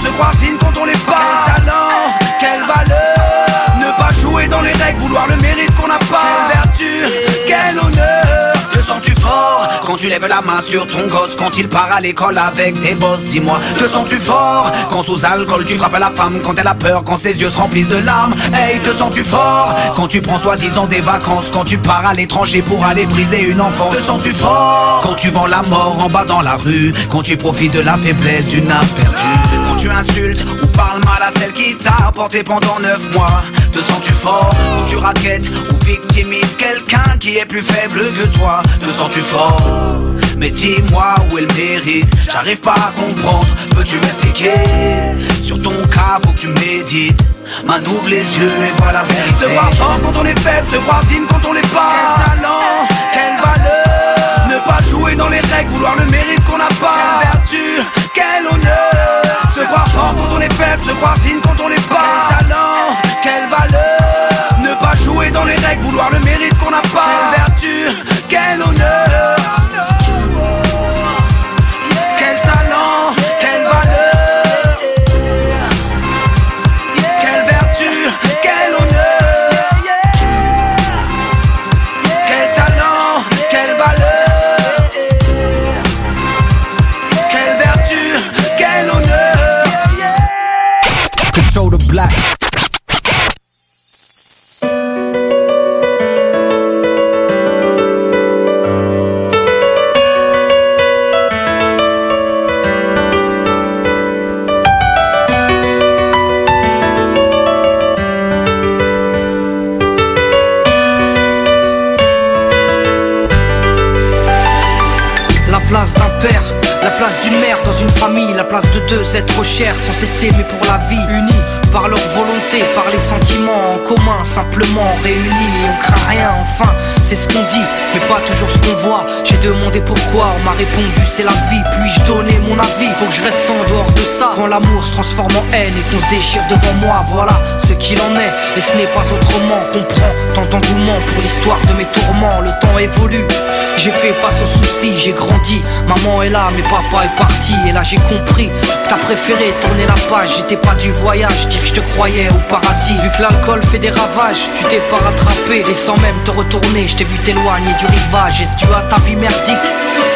se croire quand on l'est pas Quel talent, quelle valeur Ne pas jouer dans les règles, vouloir le mérite qu'on n'a pas Quelle vertu, quel honneur Te sens-tu fort quand tu lèves la main sur ton gosse Quand il part à l'école avec tes bosses Dis-moi, te sens-tu fort Quand sous alcool tu frappes la femme Quand elle a peur, quand ses yeux se remplissent de larmes Hey, te sens-tu fort Quand tu prends soi-disant des vacances Quand tu pars à l'étranger pour aller briser une enfance Te sens-tu fort Quand tu vends la mort en bas dans la rue Quand tu profites de la faiblesse d'une âme perdue tu insultes ou parles mal à celle qui t'a porté pendant neuf mois. Te sens-tu fort Quand tu raquettes ou victimises quelqu'un qui est plus faible que toi? Te sens-tu fort? Mais dis-moi où est le mérite. J'arrive pas à comprendre, peux-tu m'expliquer? Sur ton cas, faut que tu médites. Man ouvre les yeux et vois la vérité. Se croire fort quand on est faible, se croire digne quand on l'est pas. Quel talent, quelle valeur. Ne pas jouer dans les règles, vouloir le mérite qu'on n'a pas. Quelle vertu, quel honneur on est se croire digne quand on l'est pas Quel talent, quelle valeur Ne pas jouer dans les règles, vouloir le place de deux êtres chers sans cesser mais pour la vie unis par leur volonté, par les sentiments en commun, simplement réunis on craint rien enfin, c'est ce qu'on dit, mais pas toujours ce qu'on voit. J'ai demandé pourquoi, on m'a répondu c'est la vie, puis-je donner mon avis, faut que je reste en dehors de ça. Quand l'amour se transforme en haine et qu'on se déchire devant moi, voilà ce qu'il en est, et ce n'est pas autrement. Comprends tant d'engouement pour l'histoire de mes tourments, le temps évolue. J'ai fait face aux soucis, j'ai grandi, maman est là, mais papa est parti, et là j'ai compris que t'as préféré tourner la page, j'étais pas du voyage, je te croyais au paradis. Vu que l'alcool fait des ravages, tu t'es pas rattrapé, et sans même te retourner, je t'ai vu t'éloigner du rivage, et si tu as ta vie merdique,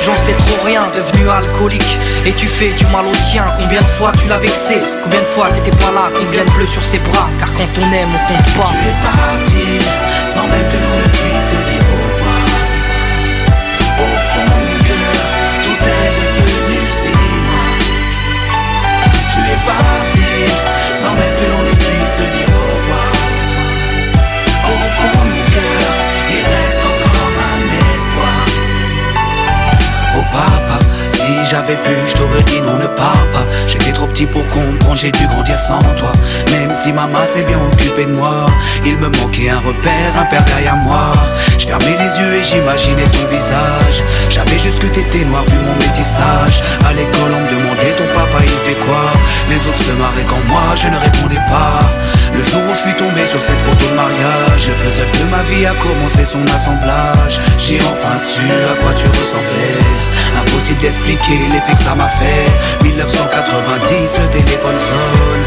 j'en sais trop rien, devenu alcoolique, et tu fais du mal au tien, combien de fois tu l'as vexé, combien de fois t'étais pas là, combien de bleus sur ses bras, car quand on aime, on compte pas. J'avais pu, je t'aurais dit non, ne pars pas. J'étais trop petit pour comprendre, j'ai dû grandir sans toi. Même si maman s'est bien occupée de moi, il me manquait un repère, un père derrière moi. Je fermais les yeux et j'imaginais ton visage. J'avais juste que t'étais noir vu mon métissage. À l'école, on me demandait ton papa, il fait quoi? Les autres se marraient quand moi, je ne répondais pas. Le jour où je suis tombé sur cette photo de mariage, le puzzle de ma vie a commencé son assemblage. J'ai enfin su à quoi tu ressemblais. Impossible d'expliquer l'effet que ça m'a fait. 1990, le téléphone sonne.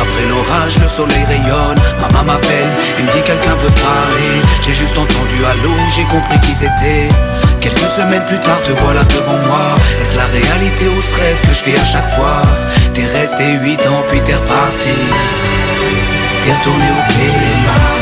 Après l'orage, le soleil rayonne. Maman m'appelle, elle me dit quelqu'un veut parler. J'ai juste entendu allô, j'ai compris qui c'était. Quelques semaines plus tard, te voilà devant moi. Est-ce la réalité ou ce rêve que je fais à chaque fois? T'es resté 8 ans, puis t'es reparti. T'es retourné au pays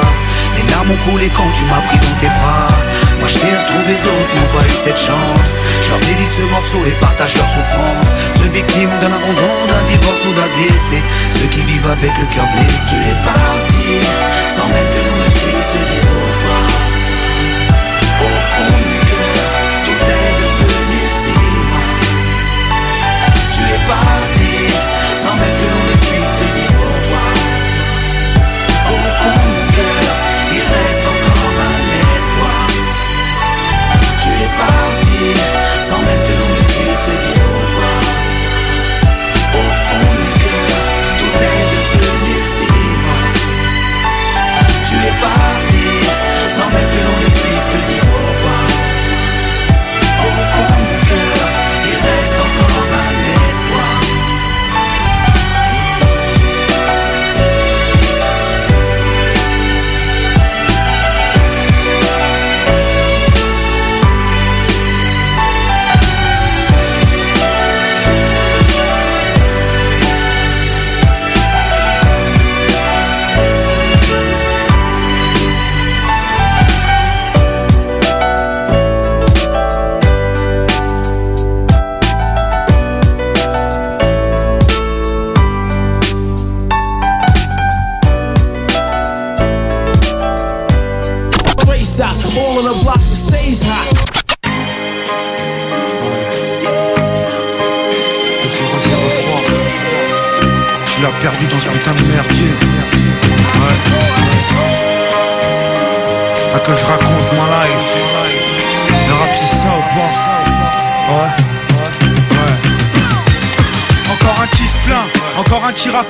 Les larmes ont coulé quand tu m'as pris dans tes bras. Moi je t'ai retrouvé d'autres n'ont pas eu cette chance. Je leur dédie ce morceau et partage leur souffrance. Ceux victimes d'un abandon, d'un divorce ou d'un décès. Ceux qui vivent avec le cœur blessé. Parti, sans même que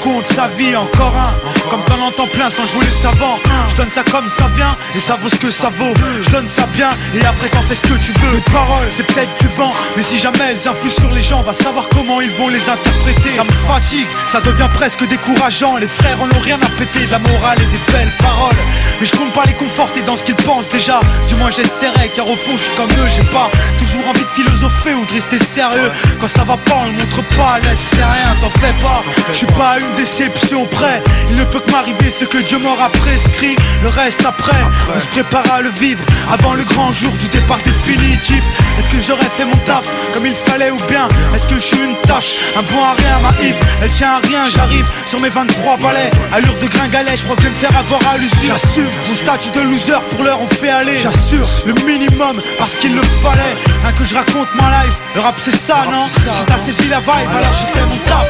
raconte sa vie, encore un Comme t'en entends plein sans jouer les savants Je donne ça comme ça vient et ça vaut ce que ça vaut. Je donne ça bien et après t'en fais ce que tu veux. Les paroles c'est peut-être du vent Mais si jamais elles influent sur les gens Va savoir comment ils vont les interpréter. Ça me fatigue, ça devient presque décourageant. Les frères en ont rien à péter De la morale et des belles paroles. Mais je compte pas les conforter dans ce qu'ils pensent déjà. Du moins j'essaierai car au fond je suis comme eux J'ai pas toujours envie de philosopher ou de rester sérieux. Quand ça va pas on le montre pas Laisse rien t'en fais pas. Je suis pas. à une déception près. Il ne peut m'arriver ce que Dieu m'aura prescrit. Le reste après On se prépare à le vivre Avant le grand jour du départ définitif. Est-ce que j'aurais fait mon taf comme il fallait ou bien Est-ce que je suis une tâche Un bon à rien ma if? Elle tient à rien j'arrive sur mes 23 balais. Allure de gringalet je crois que je vais me faire avoir à l'usure. J'assume mon statut de loser pour l'heure on fait aller. J'assure. Le minimum parce qu'il le fallait. Hein que je raconte ma life. Le rap c'est ça non? Si t'as saisi la vibe alors j'ai fait mon taf.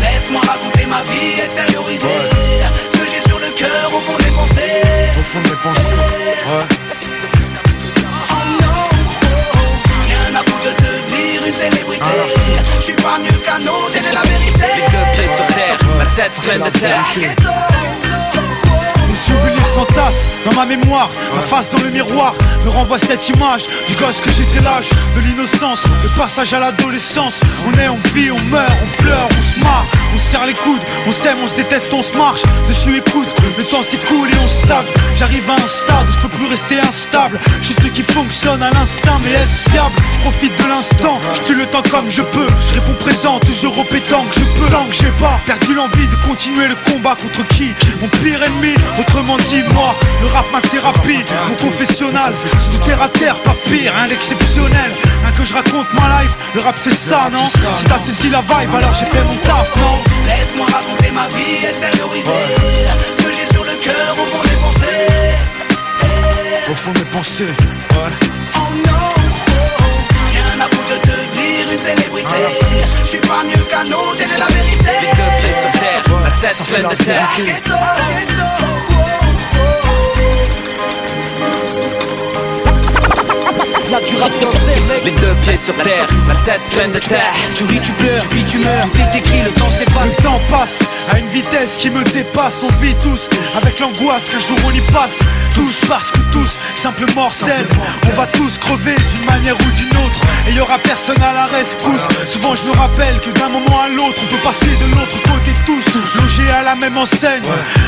Laisse-moi raconter ma vie, extérioriser cœur au fond des pensées. Au fond des pensées, ouais. Oh non, rien à vous de devenir une célébrité. Je suis pas mieux qu'un autre, telle est la vérité. Les deux pieds sur terre, la tête pleine de terre. Les souvenirs s'entassent dans ma mémoire Ma face dans le miroir me renvoie cette image Du gosse que j'étais l'âge de l'innocence Le passage à l'adolescence. On est, on vit, on meurt, on pleure, on se marre On se serre les coudes, on s'aime, on se déteste, on se marche Dessus le temps s'écoule et on stagne. J'arrive à un stade où je peux plus rester instable. Juste qui fonctionne à l'instinct mais est-ce fiable? Je profite de l'instant, je tue le temps comme je peux. Je réponds présent, toujours au pétant que je peux. Tant que j'ai pas perdu l'envie de continuer le combat contre qui? Mon pire ennemi, autrement dit moi. Le rap ma thérapie, mon confessionnal Du terre à terre, pas pire, rien d'exceptionnel Rien que je raconte ma life, le rap c'est ça non? Si t'as saisi la vibe alors j'ai fait mon taf non? Laisse-moi raconter ma vie, Ce cœur au fond des pensées. Au fond des pensées, ouais Oh non, rien à vous de devenir une célébrité. Je suis pas mieux qu'un autre, telle est la vérité. Les deux pieds sur terre, la tête pleine de terre. Les deux pieds sur terre, la tête pleine de terre. Tu ris, tu pleures, tu vis, tu meurs. Écrit, le temps s'efface. Le temps passe à une vitesse qui me dépasse On vit tous avec l'angoisse qu'un jour on y passe. Tous parce que tous, simple mortels On va tous crever d'une manière ou d'une autre. Et y aura personne à la rescousse. Souvent je me rappelle que d'un moment à l'autre On peut passer de l'autre côté tous. Logés à la même enseigne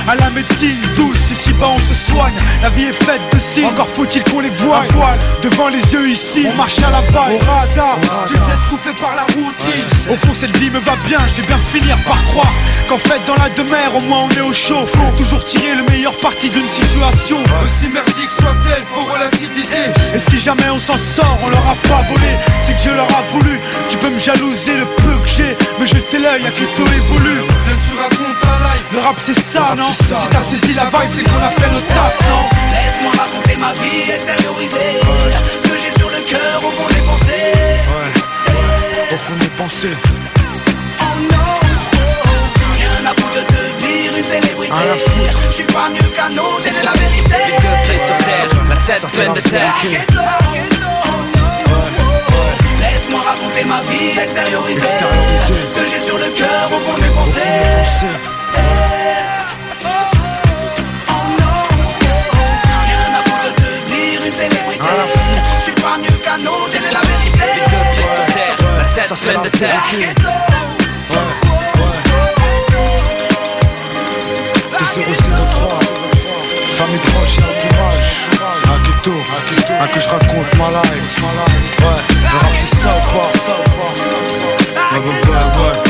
À la médecine douce Ici bas on se soigne. La vie est faite de signes. Encore faut-il qu'on les voie. voile devant les yeux ici. On marche à la vague. Au radar Tu laisses tout fait par la routine. Au fond cette vie me va bien. Je vais bien finir par croire Qu'en fait dans la demeure au moins on est au chaud. Faut toujours tirer le meilleur parti d'une situation. Aussi merdique soit-elle faut relativiser Et si jamais on s'en sort on leur a pas volé. C'est que Dieu leur a voulu. Tu peux me jalouser le peu que j'ai Me jeter l'œil à qui tôt évolue. Tu racontes ta life. Le rap c'est ça non? Si t'as saisi la vibe c'est qu'on a fait le taf non? Laisse-moi raconter ma vie, extérioriser Ce que j'ai sur le cœur au fond des pensées. Au fond des pensées. Oh non, foutre. Je suis pas mieux qu'un autre, telle est la vérité. Les deux pieds sur terre, la tête pleine de terre. Laisse-moi raconter ma vie, extérioriser. Ce que j'ai sur le cœur au fond des pensées. Rien à vous de devenir une célébrité. Foutre. Je suis pas mieux qu'un autre, telle est la vérité. Les deux pieds sur terre, la tête pleine de terre 003 Famille proche et entourage Raketo, à que je raconte ma life. Ouais, le rap c'est ça ou pas? Ouais, ouais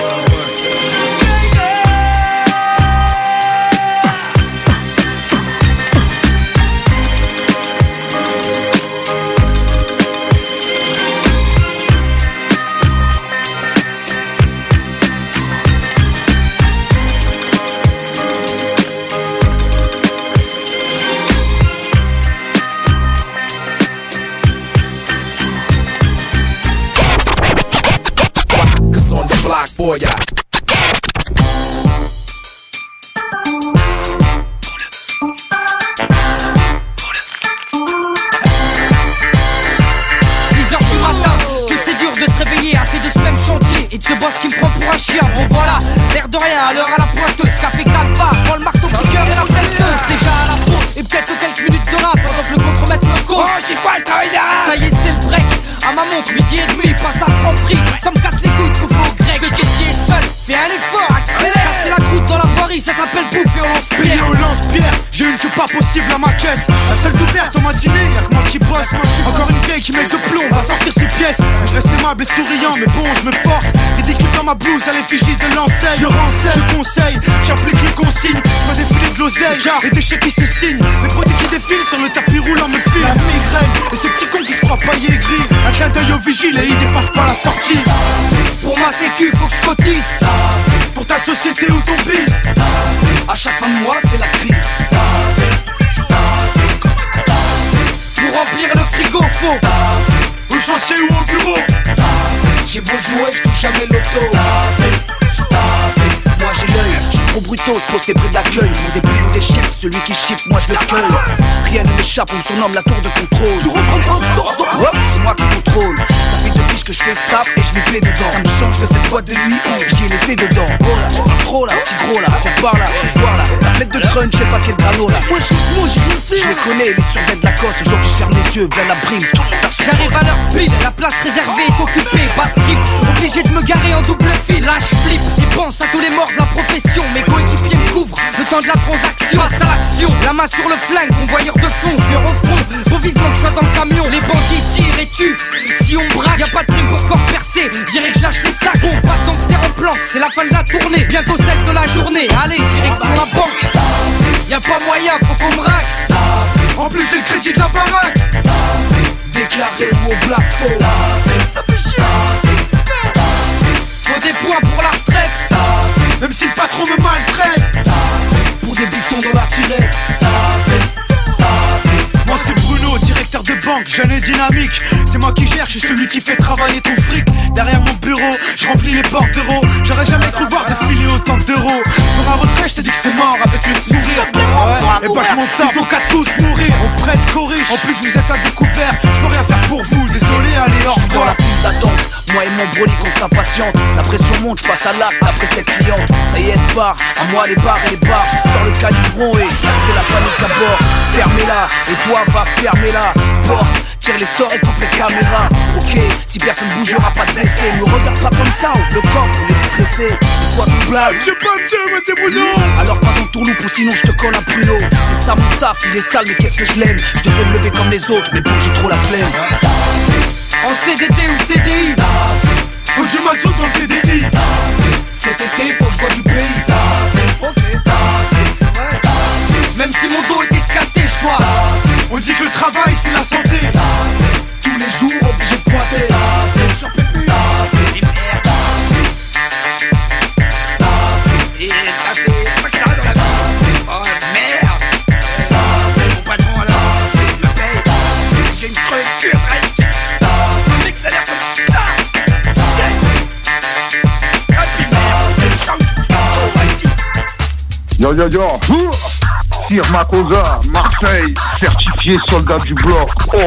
à ma caisse. La seule ouverte on m'a dîné, y'a que moi qui bosse. Encore une vieille qui met de plomb, va sortir ses pièces. Je reste aimable et souriant, mais bon je me force. Ridicule dans ma blouse à l'effigie de l'enseigne. Je renseigne, je conseille, j'applique les consignes. Je vois défiler de l'oseille, et des chèques qui se signent. Les produits qui défilent sur le tapis roulant me filent. La migraine, et ces petits cons qui se croient paillés gris Un clin d'œil au vigile et il dépasse pas la sortie. Pour ma sécu, faut que je cotise. Pour ta société ou ton bis À chaque fin de mois, c'est la crise frigo, faut Au chantier ou au bureau? J'ai beau jouer, je touche jamais l'auto Moi j'ai l'œil, je suis trop brutos, posté près de l'accueil des billes ou des chiffres, celui qui chiffre, moi je le cueille. Rien ne m'échappe, on me surnomme la tour de contrôle. Tu rentres en de Hop, c'est moi qui contrôle. Que je fais stop et je m'y plais dedans. Ça me change de cette boîte de nuit j'ai les laissé dedans. Oh là, je parle trop là, petit gros là, tu par là, voir là De crunch, je sais pas quel grano là Moi je j'ai Je les connais, les survêtements de la coste, aujourd'hui ferme les yeux, vers la brime, J'arrive à l'heure pile, la place réservée est occupée, pas de trip. Obligé de me garer en double fil, là je flippe. Et pense à tous les morts de la profession Mes coéquipiers me couvrent, le temps de la transaction Passe à l'action, la main sur le flingue, convoyeur de fond, sur au front. Faut vivement que je sois dans le camion, les bandits tirent et tuent. Si on braque, y'a pas de prime pour corps percé Dirais que je lâche les sacs, on pas de gangster en planque. C'est la fin de la tournée, bientôt celle de la journée. Allez, direction Y'a pas moyen, faut qu'on me raque En plus j'ai le crédit de la baraque. Déclaré ou au black faux Ça Faut des points pour la retraite. Même si le patron me maltraite. Pour des bifetons dans la tirette jeune et dynamique. C'est moi qui gère, je suis celui qui fait travailler ton fric. Derrière mon bureau, je remplis les portereaux J'aurais jamais cru voir défiler autant d'euros. Pour un retrait, je te dis que c'est mort avec le sourire. Ouais, et bah je m'en tape, il faut qu'à tous mourir. On prête corrige, en plus vous êtes à découvert. Je peux rien faire pour vous, désolé, allez suis dans la file d'attente, moi et mon brolic on s'impatiente. La pression monte, je passe à l'acte après cette cliente. Ça y est, elle part, à moi les bars et les bars Je sors le calibron et c'est la panique à bord. Fermez-la, et toi va fermer-la Porte, tire les stores et coupe les caméras. Ok, si personne bougera pas de blessé Me regarde pas comme ça, ouvre le coffre, on est stressé. C'est quoi ton blague J'ai pas mais t'es boulot alors pas ton tourloupe ou sinon je te colle un pruneau C'est ça mon taf, il est sale mais qu'est-ce que je l'aime? Je devrais me lever comme les autres mais bon j'ai trop la flemme En CDD ou CDI Faut du mazout dans le TDI Cet été faut que je vois du pays. Même si mon dos est escaté je dois On dit que le travail c'est la santé. Tous les jours obligé de pointer. J'en peux plus Makosa, Marseille, certifié soldat du bloc. Oh.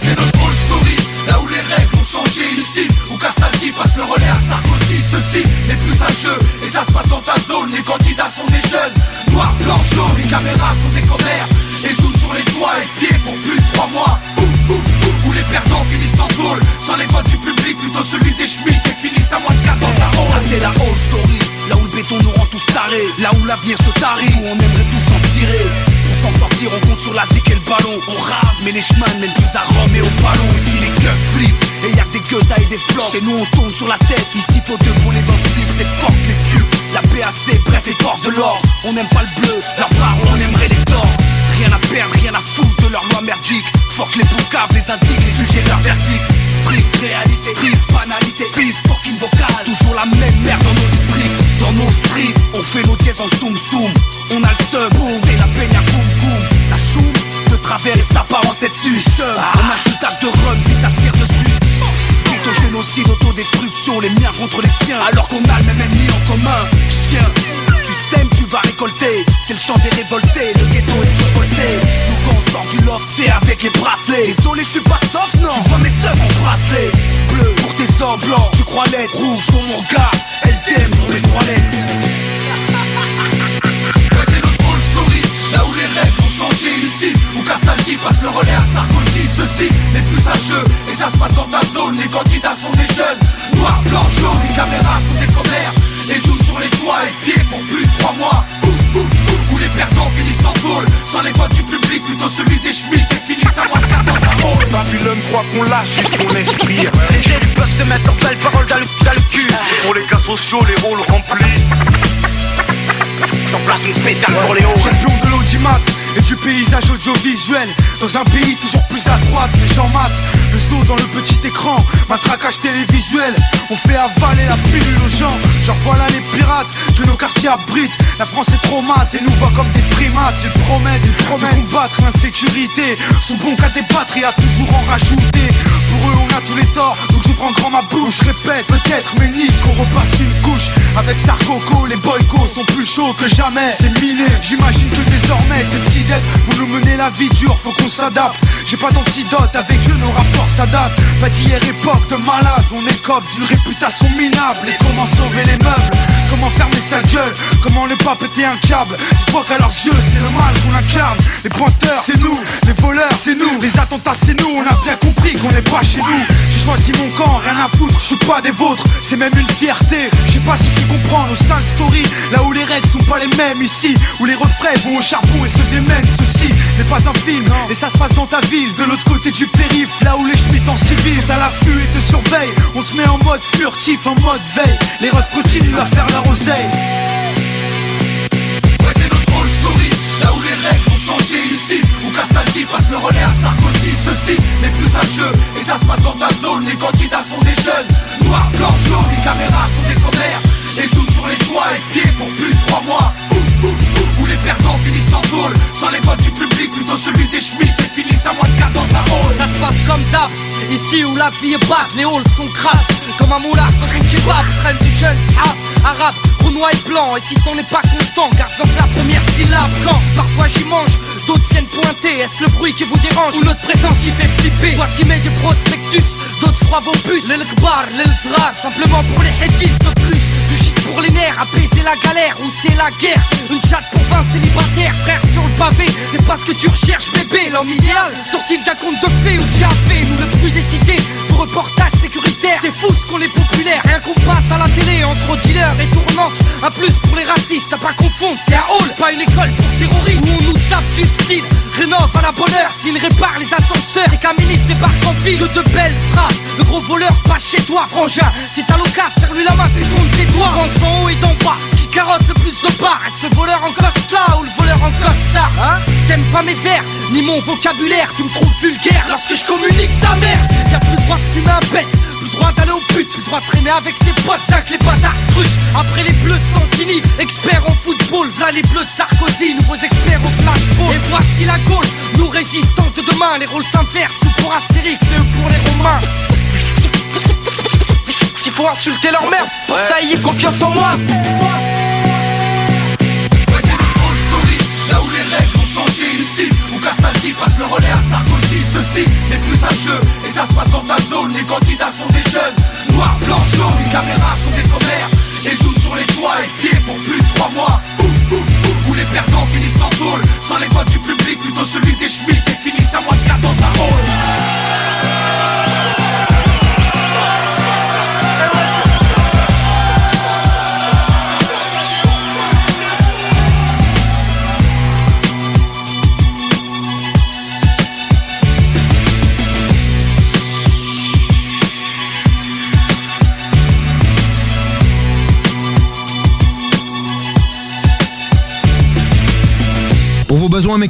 C'est notre old story. Là où les règles ont changé ici Où Castaldi passe le relais à Sarkozy Ceci n'est plus un jeu Et ça se passe dans ta zone Les candidats sont jaune Les caméras sont des commères. Et zoom sur les doigts et pieds pour plus de trois mois. Ouh, ouh, Où les perdants finissent en tôle Sans les votes du public Plutôt celui des schmitts Et finissent à moins de 14 à 11 Ça c'est la old story. Là où le béton nous rend tous tarés. Là où l'avenir se tarit. Où on aimerait tous en tirer sortir on compte sur la zik et le ballon. On rame mais les chemins mènent plus à Rome et au ballon Ici les keufs flippent Et y'a que des gueutas et des flops. Chez nous on tourne sur la tête. Ici faut deux bouler dans le slip C'est fort que les stupes La PAC bref les forces de l'ordre On n'aime pas le bleu Leur barreau on aimerait les tordre Rien à perdre, rien à foutre de leur loi merdique Fuck les boucables, les indiques, les sujets, leur verdict Strict réalité, triste banalité. Fils, fucking vocal. Toujours la même merde dans nos districts. Dans nos streets, on fait nos dièses en zoom zoom On a le seum, c'est la peine à boum boum Ça choum, de travers et ça part en cette suche On insultage de rhum, puis ça se tire dessus Autogénocide, autodestruction, les miens contre les tiens Alors qu'on a le même ennemi en commun Chien, tu sèmes, tu vas va récolter. C'est le chant des révoltés, le ghetto est survolté. Nous quand on sort du loft, c'est avec les bracelets. Désolé, je suis pas soft, non. Tu vois mes sœurs en bracelet. Bleu pour tes semblants, tu crois l'être. Rouge pour mon regard, elle t'aime sur mes trois lettres. Changé ici. Où Castaldi passe le relais à Sarkozy. Ceci n'est plus à jeu, et ça se passe dans ta zone. Les candidats sont des jeunes. Noir, blanc, jaune, les caméras sont des commères. Les zooms sur les toits et pieds pour plus de trois mois. Où les perdants finissent en tôle Sans les voix du public, plutôt celui des schmitts Et finissent à moins de 4 dans un rôle Babylone croit qu'on lâche juste pour l'inspire Les élus peuvent se mettre en belle parole dans le, dans le cul Pour les cas sociaux, les rôles remplis On place une spéciale pour les hauts Champion de l'audimat et du paysage audiovisuel Dans un pays toujours plus à droite, les gens matent Le saut dans le petit écran, matraquage télévisuel. On fait avaler la pilule aux gens. Genre voilà les pirates que nos quartiers abritent. La France est trop mate et nous voit comme des primates. Ils promettent, ils promettent de combattre l'insécurité. Sont bons qu'à débattre et à toujours en rajouter On a tous les torts, donc je prends grand ma bouche répète, peut-être mais nique qu'on repasse une couche. Avec Sarcoco, les boycos sont plus chauds que jamais. C'est miné, j'imagine que désormais ces petits vous nous menez la vie dure, faut qu'on s'adapte. J'ai pas d'antidote, avec eux nos rapports s'adaptent. Pas d'hier époque de malade, on écope d'une réputation minable. Et comment sauver les meubles? Comment fermer sa gueule? Comment ne pas péter un câble? Crois qu'à leurs yeux c'est le mal qu'on incarne. Les pointeurs c'est nous, les voleurs c'est nous. Les attentats c'est nous, on a bien compris qu'on n'est pas chez nous. J'ai choisi mon camp, rien à foutre, je suis pas des vôtres. C'est même une fierté, je sais pas si tu comprends nos sales stories. Là où les règles sont pas les mêmes ici. Où les refrains vont au charbon et se démènent Ceci. N'est pas un film Et ça se passe dans ta ville. De l'autre côté du périph' Là où les schmitts en civil. À l'affût et te surveillent On se met en mode furtif, en mode veille. Les refs continuent à faire leur oseille Règles ont changé ici Où Castaldi passe le relais à Sarkozy. Ceci n'est plus un jeu Et ça se passe dans ta zone Les candidats sont des jeunes. Noir, blanc, jaune Les caméras sont des commères. Les zooms sur les toits et pieds pour plus de 3 mois les perdants finissent en tôle. Sans les votes du public, plutôt celui des schmitts Et finissent à moins de 4 dans un hall. Ça se passe comme d'hab, ici où la vie est batte Les halls sont crates, comme un moulard dans une kebab Traîne du jeune sahab, arabe, noir et blanc Et si t'en es pas content, garde-en la première syllabe. Quand parfois j'y mange, d'autres viennent pointer. Est-ce le bruit qui vous dérange? Ou notre présence qui fait flipper? Toi t'y mets des prospectus, d'autres croient vos buts. Les l'kbar, les l'zrar, simplement pour les hédistes de plus pour les nerfs, apaiser la galère ou c'est la guerre. Une chatte pour 20 célibataires, frère sur le pavé. C'est pas ce que tu recherches bébé, l'homme idéal. Sorti d'un conte de fées ou de fait Nous le fruit des cités, vos reportages sécuritaires C'est fou ce qu'on est populaire, rien qu'on passe à la télé Entre dealers et tournantes, un plus pour les racistes À pas confondre, c'est un hall, pas une école pour terroristes. Où on nous tape du style, rénove à la bonne heure. S'il répare les ascenseurs et qu'un ministre débarque en ville. Que de belles phrases, le gros voleur pas chez toi frangin. Si t'as l'occasion, serre-lui la main, puis tourne tes doigts D'en haut et d'en bas, qui carotte le plus de part Est-ce le voleur en là ou le voleur en costard Hein? T'aimes pas mes vers, ni mon vocabulaire. Tu me trouves vulgaire lorsque je communique ta mère. Y'a plus le droit de fumer un bête plus droit d'aller au but, plus le droit de traîner avec tes potes, c'est que les bâtards scrutent. Après les bleus de Santini, experts en football V'là les bleus de Sarkozy, nouveaux experts au flashball. Et voici la Gaule, nous résistants de demain. Les rôles s'inversent, nous pour Astérix et eux pour les Romains S'il faut insulter leur mère, pour ça y est confiance en moi Là où les règles ont changé ici Où Castaldi passe le relais à Sarkozy Ceci n'est plus un jeu Et ça se passe dans ta zone Les candidats sont des jeunes Noir, blanc, jaune Les caméras sont des commères Les zooms sur les toits et pieds pour plus de 3 mois où, les perdants finissent en tôle Sans les votes du public Plutôt celui des schmitts Et finissent à moins de 4 dans un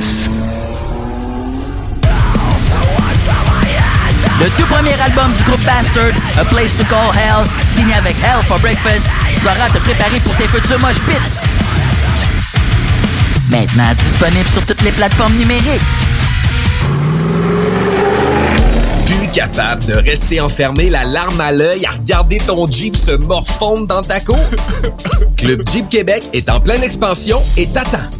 681 4476. Le tout premier album du groupe Bastard, A Place to Call Hell, signé avec Hell for Breakfast, saura te préparer pour tes futurs moches pits. Maintenant disponible sur toutes les plateformes numériques. Plus capable de rester enfermé la larme à l'œil à regarder ton Jeep se morfondre dans ta cour? Club Jeep Québec est en pleine expansion et t'attend.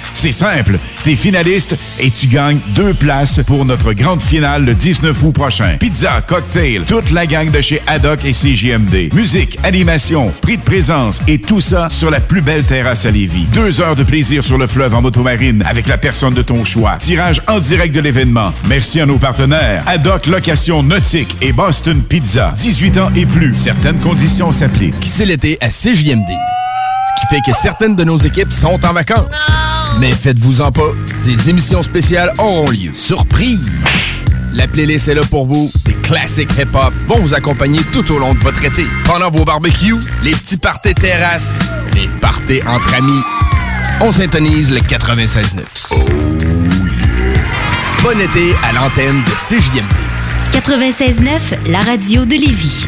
C'est simple, t'es finaliste et tu gagnes deux places pour notre grande finale le 19 août prochain. Pizza, cocktail, toute la gang de chez Haddock et CJMD. Musique, animation, prix de présence et tout ça sur la plus belle terrasse à Lévis. Deux heures de plaisir sur le fleuve en motomarine avec la personne de ton choix. Tirage en direct de l'événement. Merci à nos partenaires. Haddock Location Nautique et Boston Pizza. 18 ans et plus. Certaines conditions s'appliquent. C'est l'été à CJMD. Ce qui fait que certaines de nos équipes sont en vacances. Mais faites-vous-en pas, des émissions spéciales auront lieu. Surprise! La playlist est là pour vous. Des classiques hip-hop vont vous accompagner tout au long de votre été. Pendant vos barbecues, les petits parties terrasses, les parties entre amis. On syntonise le 96.9. Oh Bon été à l'antenne de CJMD. 96.9, la radio de Lévis.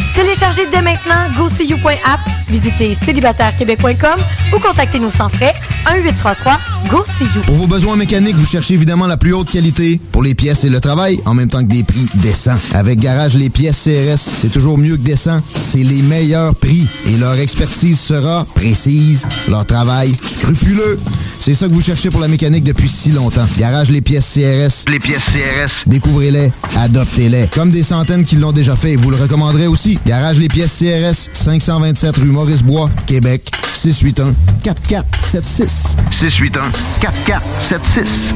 Téléchargez dès maintenant GoSeeYou.app, visitez célibatairequebec.com ou contactez-nous sans frais 1-833-GO-SEE-YOU. Pour vos besoins mécaniques, vous cherchez évidemment la plus haute qualité pour les pièces et le travail, en même temps que des prix décents. Avec Garage Les Pièces CRS, c'est toujours mieux que décent. C'est les meilleurs prix et leur expertise sera précise, leur travail scrupuleux. C'est ça que vous cherchez pour la mécanique depuis si longtemps. Garage Les Pièces CRS. Les pièces CRS. Découvrez-les, adoptez-les. Comme des centaines qui l'ont déjà fait vous le recommanderez aussi. Garage Les Pièces CRS, 527 rue Maurice-Bois, Québec, 681 4476. 681 4476.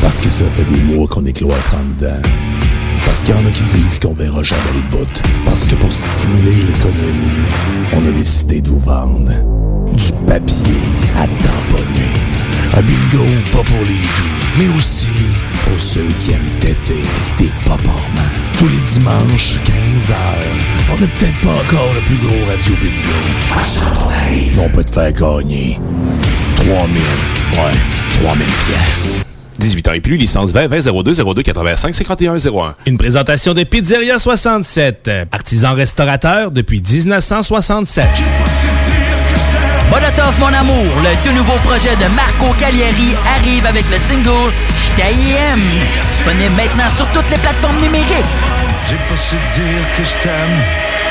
Parce que ça fait des mois qu'on est cloître en dedans. Parce qu'il y en a qui disent qu'on verra jamais le bout. Parce que pour stimuler l'économie, on a décidé de vous vendre du papier à tamponner. Un bingo pas pour les doux, mais aussi pour ceux qui aiment têter des paparmans. Tous les dimanches, 15h, on n'est peut-être pas encore le plus gros radio bingo. Ton live. On peut te faire gagner 3000, ouais, 3000 pièces. 18 ans et plus, licence 20 20 02 02 85 51 01. Une présentation de Pizzeria 67, artisan restaurateur depuis 1967. Molotov mon amour, le tout nouveau projet de Marco Cagliari arrive avec le single J't'aime. Disponible maintenant sur toutes les plateformes numériques. J'ai pas su dire que je t'aime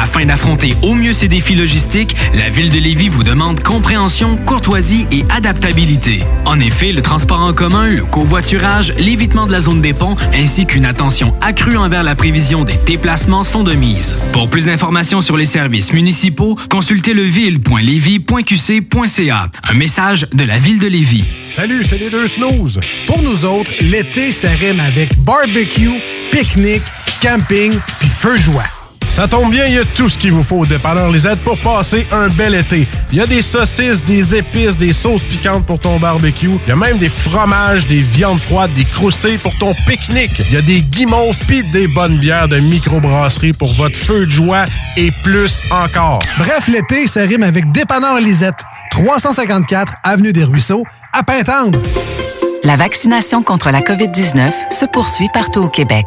Afin d'affronter au mieux ces défis logistiques, la ville de Lévis vous demande compréhension, courtoisie et adaptabilité. En effet, le transport en commun, le covoiturage, l'évitement de la zone des ponts ainsi qu'une attention accrue envers la prévision des déplacements sont de mise. Pour plus d'informations sur les services municipaux, consultez leville.lévis.qc.ca. Un message de la ville de Lévis. Salut, c'est les deux snooze. Pour nous autres, l'été, ça rime avec barbecue, pique-nique, camping puis feu joie. Ça tombe bien, il y a tout ce qu'il vous faut au dépanneur Lisette pour passer un bel été. Il y a des saucisses, des épices, des sauces piquantes pour ton barbecue. Il y a même des fromages, des viandes froides, des croustilles pour ton pique-nique. Il y a des guimauves pis des bonnes bières de microbrasserie pour votre feu de joie et plus encore. Bref, l'été, ça rime avec dépanneur Lisette. 354 Avenue des Ruisseaux, à Pintendre. La vaccination contre la COVID-19 se poursuit partout au Québec.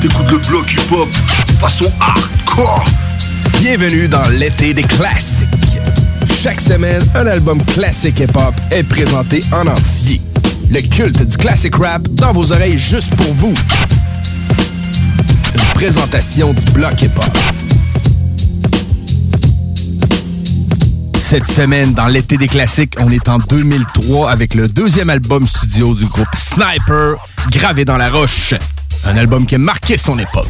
T'écoutes le bloc hip-hop façon hardcore. Bienvenue dans l'été des classiques. Chaque semaine, un album classique hip-hop est présenté en entier. Le culte du classic rap dans vos oreilles juste pour vous. Une présentation du bloc hip-hop. Cette semaine, dans l'été des classiques, on est en 2003 avec le deuxième album studio du groupe Sniper, Gravé dans la roche. Un album qui a marqué son époque.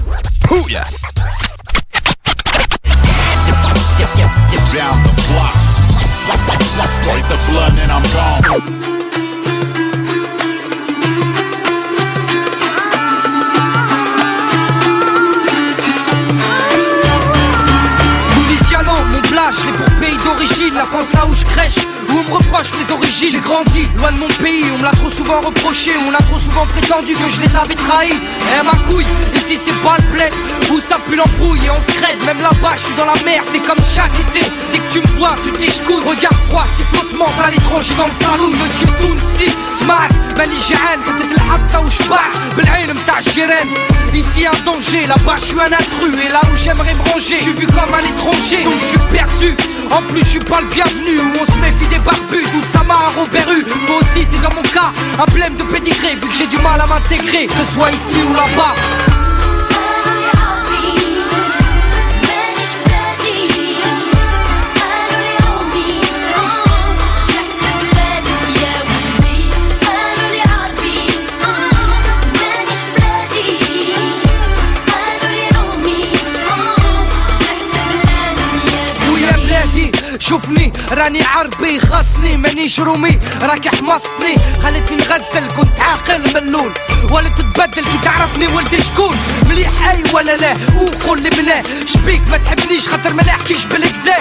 Là où je crèche, où on me reproche mes origines. J'ai grandi loin de mon pays, on me l'a trop souvent reproché, on a trop souvent prétendu que je les avais trahis. Eh ma couille, ici c'est pas le bled, où ça pue l'embrouille et on se crête, même là-bas je suis dans la mer, c'est comme chaque été tu me vois, tu t'échcoutes, regard froid, sifflotement à l'étranger dans le salon, monsieur Tounsi, smart, ماني جعان حطيت الحطة وشبع بالعين متاع الجيران Ici un danger, là-bas je suis un intrus Et là où j'aimerais me ranger, je suis vu comme un étranger Donc je suis perdu, en plus je suis pas le bienvenu Où on se méfie des barbus, où ça m'a un Robert Hue Toi aussi t'es dans mon cas, un blême de pédigré Vu que j'ai du mal à m'intégrer, que ce soit ici ou là-bas شوفني راني عربي خاصني مانيش رومي. راكي حمصتني خلتني نغزل كنت عاقل ملول. ولا تتبدل كي تعرفني ولد شكون؟ مليح أي ولا لا؟ وقول لي بلا. شبيك ما تحبنيش خاطر ما نحكيش بالكدا.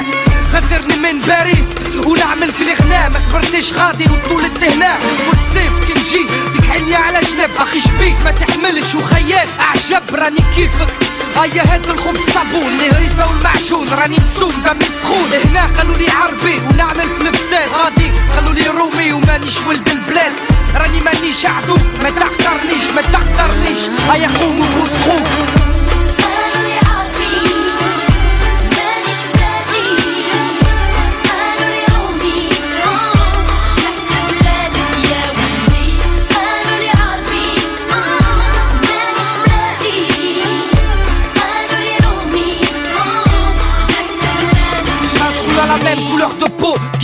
خاطرني من باريس ونعمل في الغناء ما كبرتش غادي وطول التهنا والسيف كي نجي عيني على جنب أخي شبيك ما تحملش. وخيال أعجب راني كيفك. هيا هات الخبز صابون. الهريسة والمعجون راني نسوم دمي سخون هنا قالوا لي عربي ونعمل في الفساد غادي. قالوا لي رومي ومانيش ولد البلاد. راني مانيش عدو ما تحقرنيش ما تحقرنيش هيا قوموا وسخون.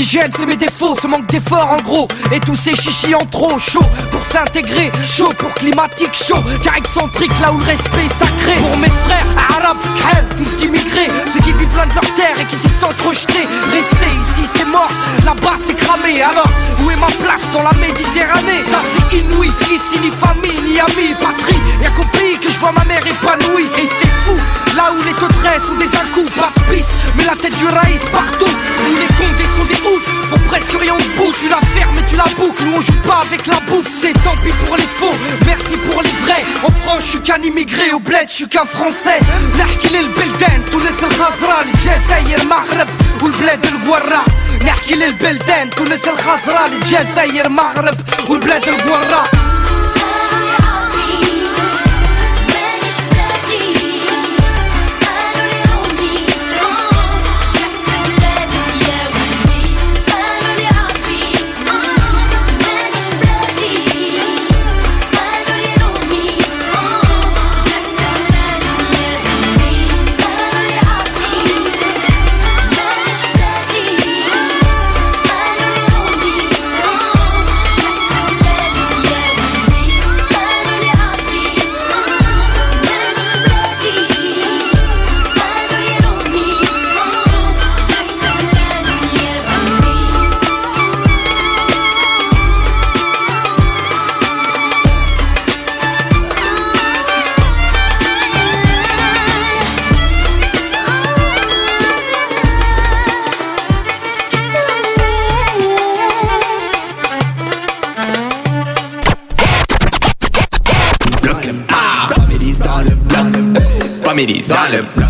Qui gêne c'est mes défauts, ce manque d'effort en gros. Et tous ces chichis en trop chaud Pour s'intégrer, chaud pour climatique chaud. Car excentrique là où le respect est sacré. Pour mes frères, arabes, crèves, fils d'immigrés. Ceux qui vivent loin de leur terre et qui s'y sentent rejetés. Rester ici c'est mort, là-bas c'est cramé. Alors où est ma place dans la Méditerranée? Ça c'est inouï, ici ni famille, ni amis, patrie. Y'a qu'au pays que je vois ma mère épanouie. Et c'est fou, là où les tendresses sont des incous, pas de pisse Mais la tête du raïs partout sont des oufs Pour presque rien de bout Tu la fermes et tu la boucles Nous on joue pas avec la bouffe C'est tant pis pour les faux Merci pour les vrais En France je suis qu'un immigré Au bled je suis qu'un français نحكي للبلدان تونس الخضراء الجزائر مغرب والبلاد القورة نحكي للبلدان تونس الخضراء الجزائر مغرب والبلاد القورة Dale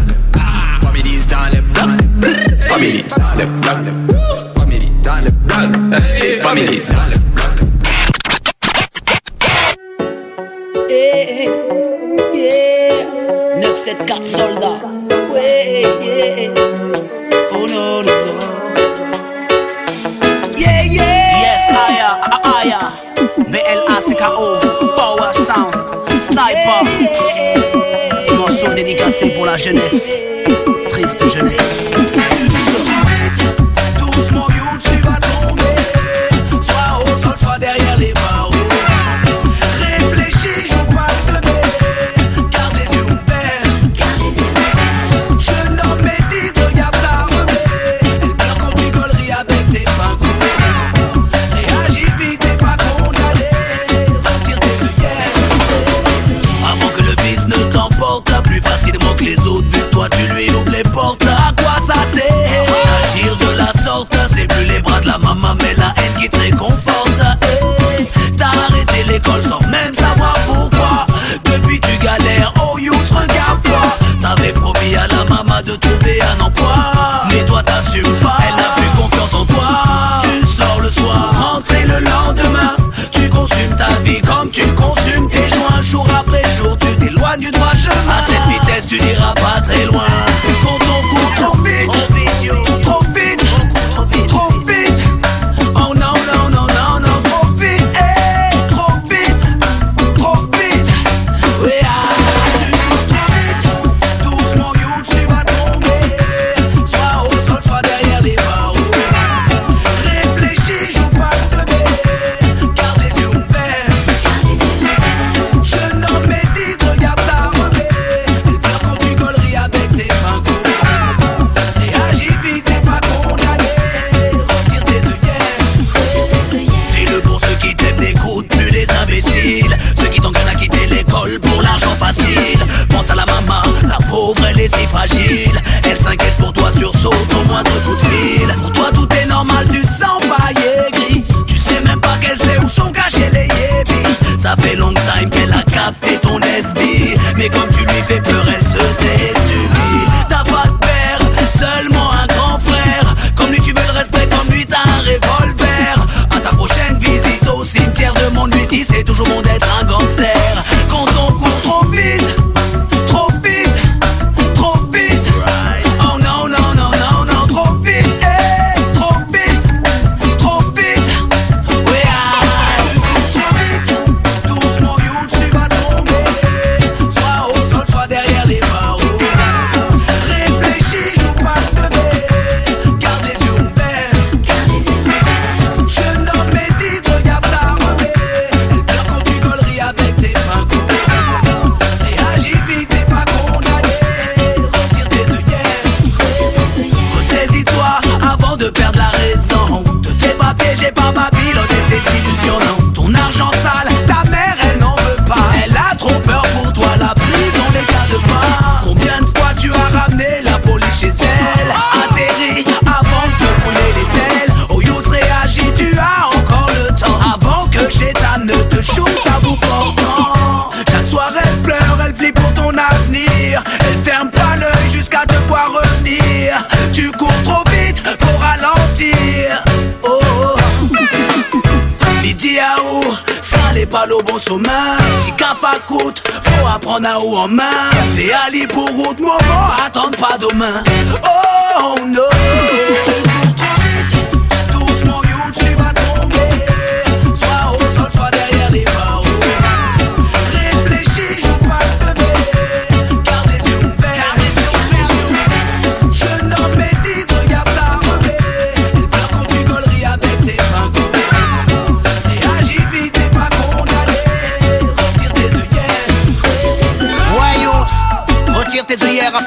Pense à la maman, la pauvre, elle est si fragile. Elle s'inquiète pour toi sur saute au moindre coup de fil. Pour toi, tout est normal, tu te sens pas gris. Tu sais même pas qu'elle sait où sont cachés les yébis. Ça fait long time qu'elle a capté ton esprit, Mais comme tu lui fais peur, elle café coûte, faut apprendre à haut en main. T'es Ali pour route, moment, attends pas demain. Oh no.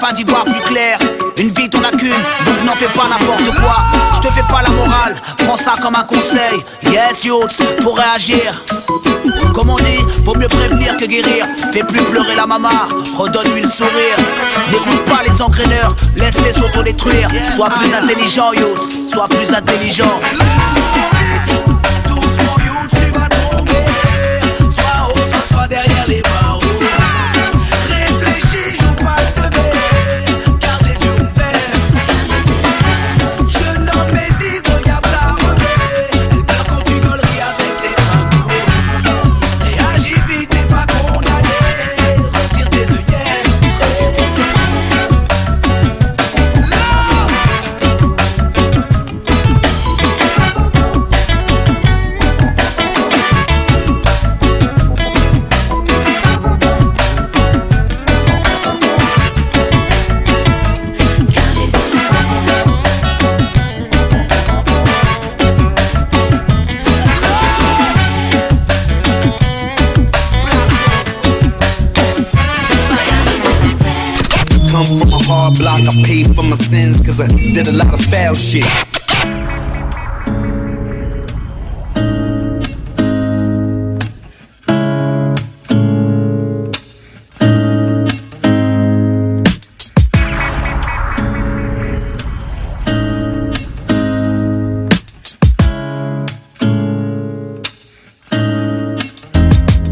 Afin d'y voir plus clair. Une vie t'en as qu'une, donc n'en fais pas n'importe quoi. Je te fais pas la morale, prends ça comme un conseil. Yes, Youths, pour réagir. Comme on dit, vaut mieux prévenir que guérir. Fais plus pleurer la maman, redonne-lui le sourire. N'écoute pas les engraineurs, laisse-les s'autodétruire. Sois plus intelligent, Youths, sois plus intelligent. Cause I did a lot of foul shit.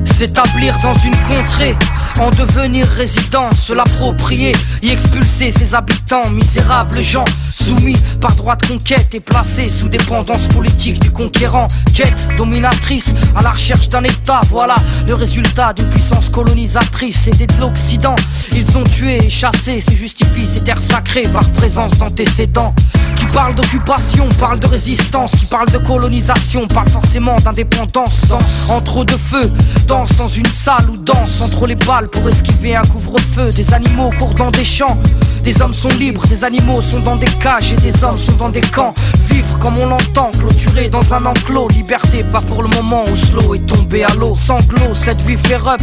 S'établir dans une contrée, en devenir résident, se l'approprier, y expulser ses habitants, misérables gens, soumis par droit de conquête et placés sous dépendance politique du conquérant, quête dominatrice à la recherche d'un État, voilà le résultat d'une puissance colonisatrice, aidée de l'Occident. Ils ont tué et chassé, c'est justifie ces terres sacrées par présence d'antécédents. Qui parle d'occupation, parle de résistance, qui parle de colonisation, parle forcément d'indépendance. Entre deux feux, danse dans une salle ou danse entre les balles pour esquiver un couvre-feu. Des animaux courent dans des champs, des hommes sont libres, des animaux sont dans des cages et des hommes sont dans des camps. Vivre comme on l'entend, clôturé dans un enclos. Liberté, pas pour le moment, Oslo est tombé à l'eau. Sanglot, cette vie fait up.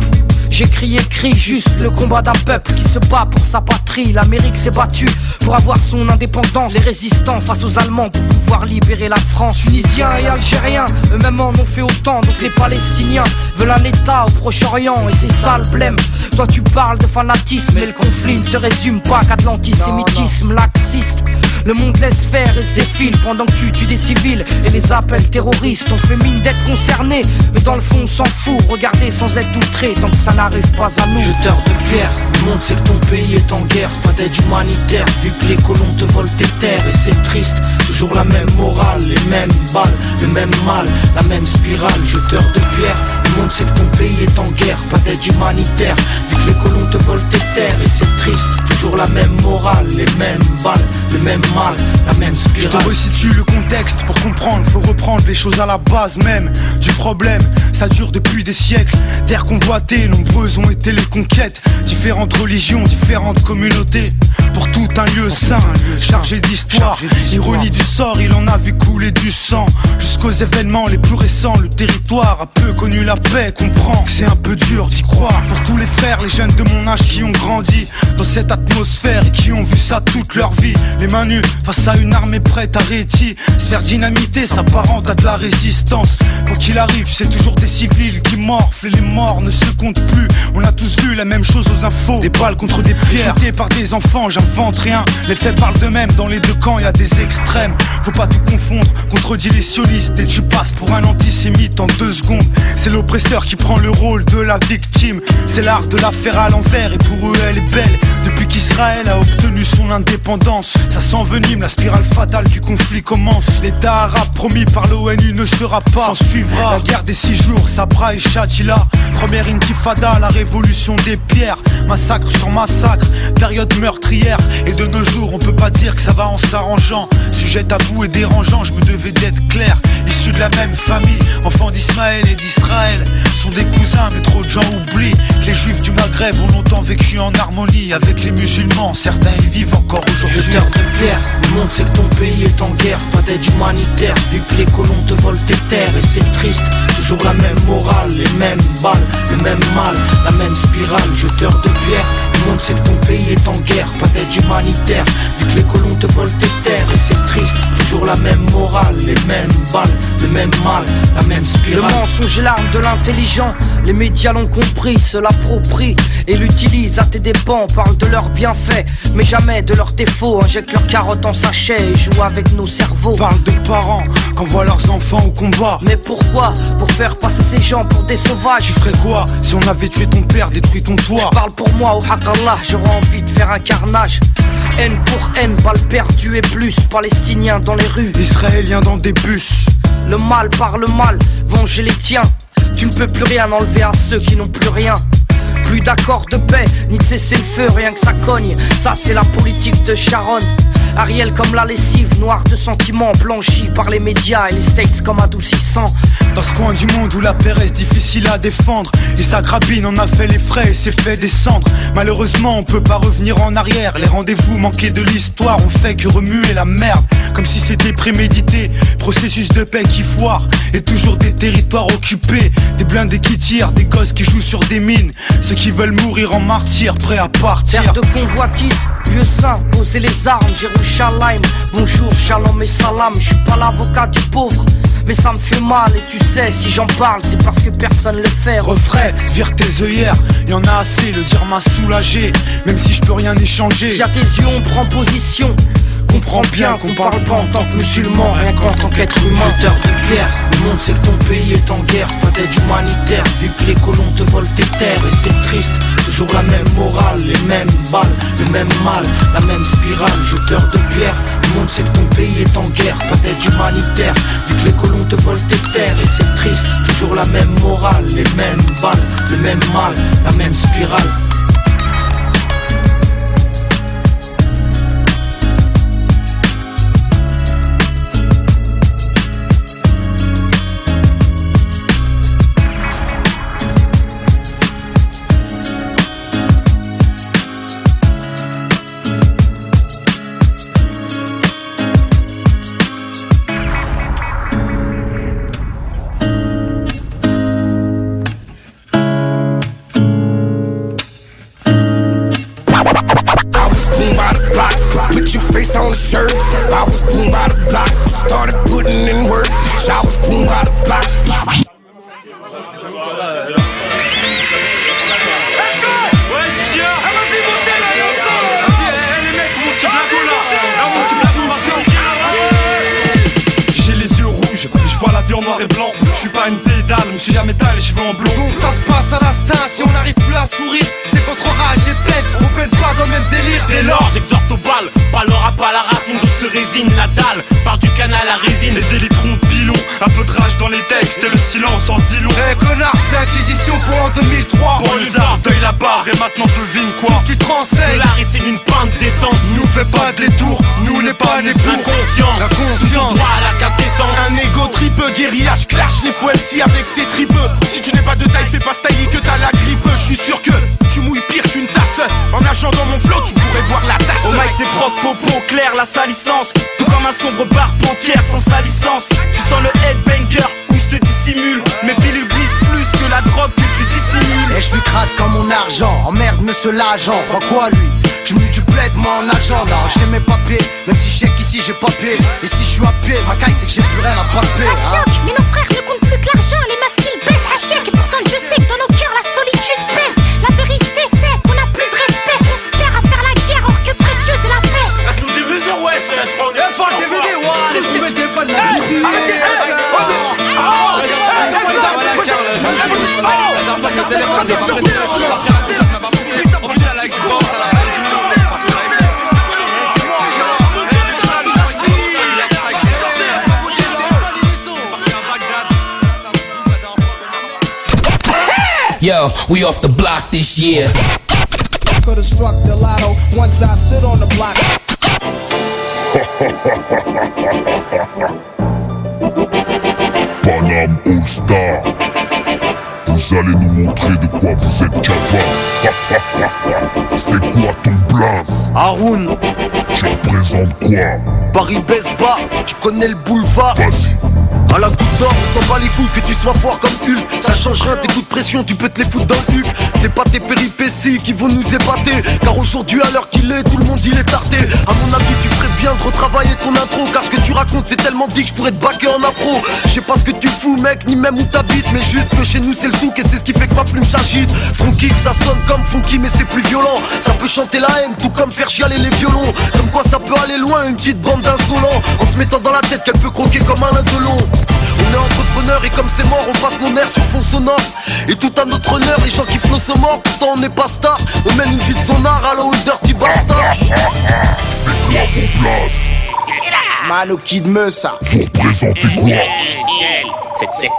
J'ai crié cri juste le combat d'un peuple qui se bat pour sa patrie. L'Amérique s'est battue pour avoir son indépendance. Les résistants face aux Allemands pour pouvoir libérer la France. Tunisiens et Algériens, eux-mêmes en ont fait autant. Donc les Palestiniens veulent un État au Proche-Orient et c'est ça le blême. Toi tu parles de fanatisme et le conflit ne se résume pas qu'à de l'antisémitisme laxiste. Le monde laisse faire et se défile pendant que tu tues des civils et les appels terroristes. On fait mine d'être concerné, mais dans le fond on s'en fout. Regardez sans être outré tant que ça n'arrive pas à nous. Jeteur de pierre, le monde sait que ton pays est en guerre, pas d'aide humanitaire, vu que les colons te volent tes terres et c'est triste. Toujours la même morale, les mêmes balles, le même mal, la même spirale. Jeteur de pierre, monde sait que ton pays est en guerre, pas d'aide humanitaire, vu que les colons te volent tes terres et c'est triste. Toujours la même morale, les mêmes balles, le même mal, la même Je spirale. te resitue le contexte pour comprendre, faut reprendre les choses à la base même du problème. Ça dure depuis des siècles, terre convoitée, nombreuses ont été les conquêtes. Différentes religions, différentes communautés, pour tout un lieu saint, chargé d'histoire. Ironie du sort, il en a vu couler du sang. Jusqu'aux événements les plus récents, le territoire a peu connu la paix, que c'est un peu dur d'y croire. Pour tous les frères, les jeunes de mon âge qui ont grandi dans cette atmosphère et qui ont vu ça toute leur vie. Les mains nues face à une armée prête à réti, se faire dynamiter, s'apparente à de la résistance. Quoi qu'il arrive, c'est toujours des civils qui morflent et les morts ne se comptent plus. On a tous vu la même chose aux infos, des balles contre des pierres, jetées par des enfants, j'invente rien. Les faits parlent d'eux-mêmes, dans les deux camps, y a des extrêmes. Faut pas tout confondre, contredis les sionistes et tu passes pour un antisémite en deux secondes. C'est l'oppresseur qui prend le rôle de la victime. C'est l'art de la faire à l'envers et pour eux elle est belle. Depuis qu'Israël a obtenu son indépendance. Ça s'envenime, la spirale fatale du conflit commence. L'État arabe promis par l'ONU ne sera pas. S'en suivra la guerre des six jours, Sabra et Shatila. Première intifada, la révolution des pierres. Massacre sur massacre, période meurtrière. Et de nos jours, on peut pas dire que ça va en s'arrangeant. Sujet tabou et dérangeant, je me devais d'être clair. Issus de la même famille, enfants d'Ismaël et d'Israël. Sont des cousins, mais trop de gens oublient que les juifs du Maghreb ont longtemps vécu en harmonie avec les musulmans. Certains y vivent encore aujourd'hui. Jeteur de pierre, le monde sait que ton pays est en guerre. Pas d'aide humanitaire, vu que les colons te volent tes terres. Et c'est triste, toujours la même morale, les mêmes balles, le même mal, la même spirale. Jeteur de pierre, le monde sait que ton pays est en guerre. Pas d'aide humanitaire, vu que les colons te volent tes terres. Et c'est triste, toujours la même morale, les mêmes balles, le même mal, la même Le spirale. mensonge est l'arme de l'intelligent. Les médias l'ont compris, se l'approprient et l'utilisent à tes dépens. Parlent de leurs bienfaits, mais jamais de leurs défauts. Injectent leurs carottes en sachet et jouent avec nos cerveaux. Parle de parents qu'envoient leurs enfants au combat. Mais pourquoi? Pour faire passer ces gens pour des sauvages. Tu ferais quoi si on avait tué ton père, détruit ton toit? Je parle pour moi, au Allah, j'aurais envie de faire un carnage. Haine pour haine, balles perdues et plus. Palestiniens dans les rues. Israéliens dans des bus. Le mal par le mal, venger les tiens. Tu ne peux plus rien enlever à ceux qui n'ont plus rien. Plus d'accord de paix, ni de cesser le feu, rien que ça cogne. Ça, c'est la politique de Sharon. Ariel comme la lessive, noire de sentiments, blanchie par les médias et les States comme adoucissant. Dans ce coin du monde où la paix reste difficile à défendre Et sa grabine en a fait les frais et s'est fait descendre Malheureusement on peut pas revenir en arrière Les rendez-vous manqués de l'histoire ont fait que remuer la merde Comme si c'était prémédité Processus de paix qui foire Et toujours des territoires occupés Des blindés qui tirent, des gosses qui jouent sur des mines qui veulent mourir en martyrs, prêts à partir Terre de convoitise, lieu saint, poser les armes, Jérusalem. Bonjour, shalom et salam, je suis pas l'avocat du pauvre. Mais ça me fait mal et tu sais, si j'en parle, c'est parce que personne le fait. Refrais, vire tes œillères, y en a assez, le dire m'a soulagé Même si je peux rien échanger Si à tes yeux on prend position, comprends bien qu'on parle pas en tant que musulman, rien qu'en tant qu'être humain. Jeteur de pierre, le monde sait que ton pays est en guerre. Pas d'aide humanitaire, vu que les colons te volent tes terres. Et c'est triste, toujours la même morale, les mêmes balles, le même mal, la même spirale. Jeteur de pierre, le monde sait que ton pays est en guerre. Pas d'aide humanitaire, vu que les colons te volent tes terres. Et c'est triste, toujours la même morale, les mêmes balles, le même mal, la même spirale. Me suis jamais taillé les cheveux en blond à l'instinct, si on n'arrive plus à sourire, c'est qu'entre rage et peine, on peine pas dans le même délire. Dès lors, j'exhorte au bal, pas l'aura pas la racine douce résine, la dalle, part du canal à résine. Les délitrons de pilon, un peu de rage dans les textes et le silence en dit long Eh connard, c'est Inquisition pour en 2003. Bon les deuil la barre et maintenant devine quoi Tu te renseignes, La c'est une pinte d'essence. Nous fais pas des tours, nous n'est pas né pour Inconscience, La conscience. droit à la quintessence. Un ego tripeux, guérillage clash, les faux MC avec ses tripeux. Si tu n'es pas de taille, fais pas que t'as la grippe. Je suis sûr que tu mouilles pire qu'une tasse. En nageant dans mon flot, tu pourrais boire la tasse. Au mic c'est prof, popo, clair, la salissance. Tout comme un sombre bar poker sans sa licence. Tu sens le headbanger où je te dissimule. Mes pilules glissent plus que la drogue que tu dissimules. Et je suis crade comme mon argent, emmerde monsieur l'agent, crois quoi lui? Je me du bled moi en agent, non j'ai mes papiers. Même si je sais qu'ici j'ai pas pied Et si je suis à pied, ma caille c'est que j'ai plus rien à palper hein. Yo, we off the block this year. Could've struck the lotto once I stood on the block. Panam All Star. Vous allez nous montrer de quoi vous êtes capable. C'est quoi ton blaze? Haroun, Tu représentes quoi? Paris bas, tu connais le boulevard. Vas-y. À la goutte d'or, on s'en bat les couilles que tu sois fort comme Hulk. Ça change rien, tes coups de pression, tu peux te les foutre dans le cul. C'est pas tes péripéties qui vont nous épater. Car aujourd'hui, à l'heure qu'il est, tout le monde il est tardé. À mon avis, tu ferais bien de retravailler ton intro. Car ce que tu racontes, c'est tellement dit que je pourrais te baquer en afro. Je sais pas ce que tu fous, mec, ni même où t'habites. Mais juste que chez nous, c'est le souk et c'est ce qui fait que ma plume s'agite. Funky, ça sonne comme funky, mais c'est plus violent. Ça peut chanter la haine, tout comme faire chialer les violons. Comme quoi, ça peut aller loin, une petite bande d'insolents. En se mettant dans la tête qu'elle peut croquer comme un lindelon. On est entrepreneur et comme c'est mort, on passe mon air sur fond sonore. Et tout à notre honneur, les gens kiffent nos morts, pourtant on n'est pas star. On mène une vie de sonard à la haut dirty bastard. C'est quoi vos places? Mano Kid Meusa. Vous représentez quoi? Cette secte.